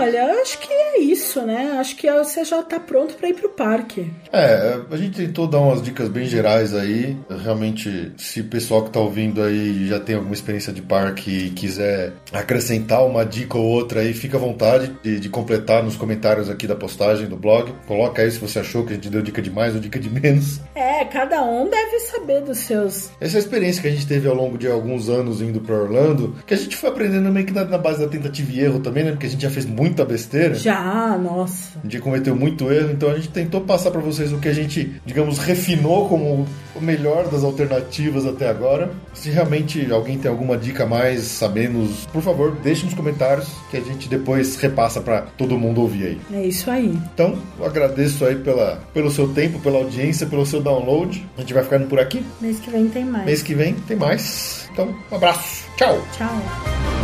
Olha, eu acho que é isso, né? Acho que você já tá pronto pra ir pro parque. É, a gente tentou dar umas dicas bem gerais aí. Realmente, se o pessoal que tá ouvindo aí já tem alguma experiência de parque e quiser acrescentar uma dica ou outra aí, fica à vontade de, de completar nos comentários aqui da postagem do blog. Coloca aí se você achou que a gente deu dica de mais ou dica de menos. É, cada um deve saber dos seus. Essa é a experiência que a gente teve ao longo de alguns anos indo pra Orlando, que a gente foi aprendendo meio que na, na base da tentativa e erro também, né? Porque a gente já fez muita besteira. Já, nossa. A gente cometeu muito erro, então a gente tentou passar para vocês o que a gente, digamos, refinou como o melhor das alternativas até agora. Se realmente alguém tem alguma dica a mais, sabemos, por favor, deixe nos comentários que a gente depois repassa para todo mundo ouvir aí. É isso aí. Então, eu agradeço aí pela, pelo seu tempo, pela audiência, pelo seu download. A gente vai ficando por aqui. Mês que vem tem mais. Mês que vem tem mais. Então, um abraço. Tchau. Tchau.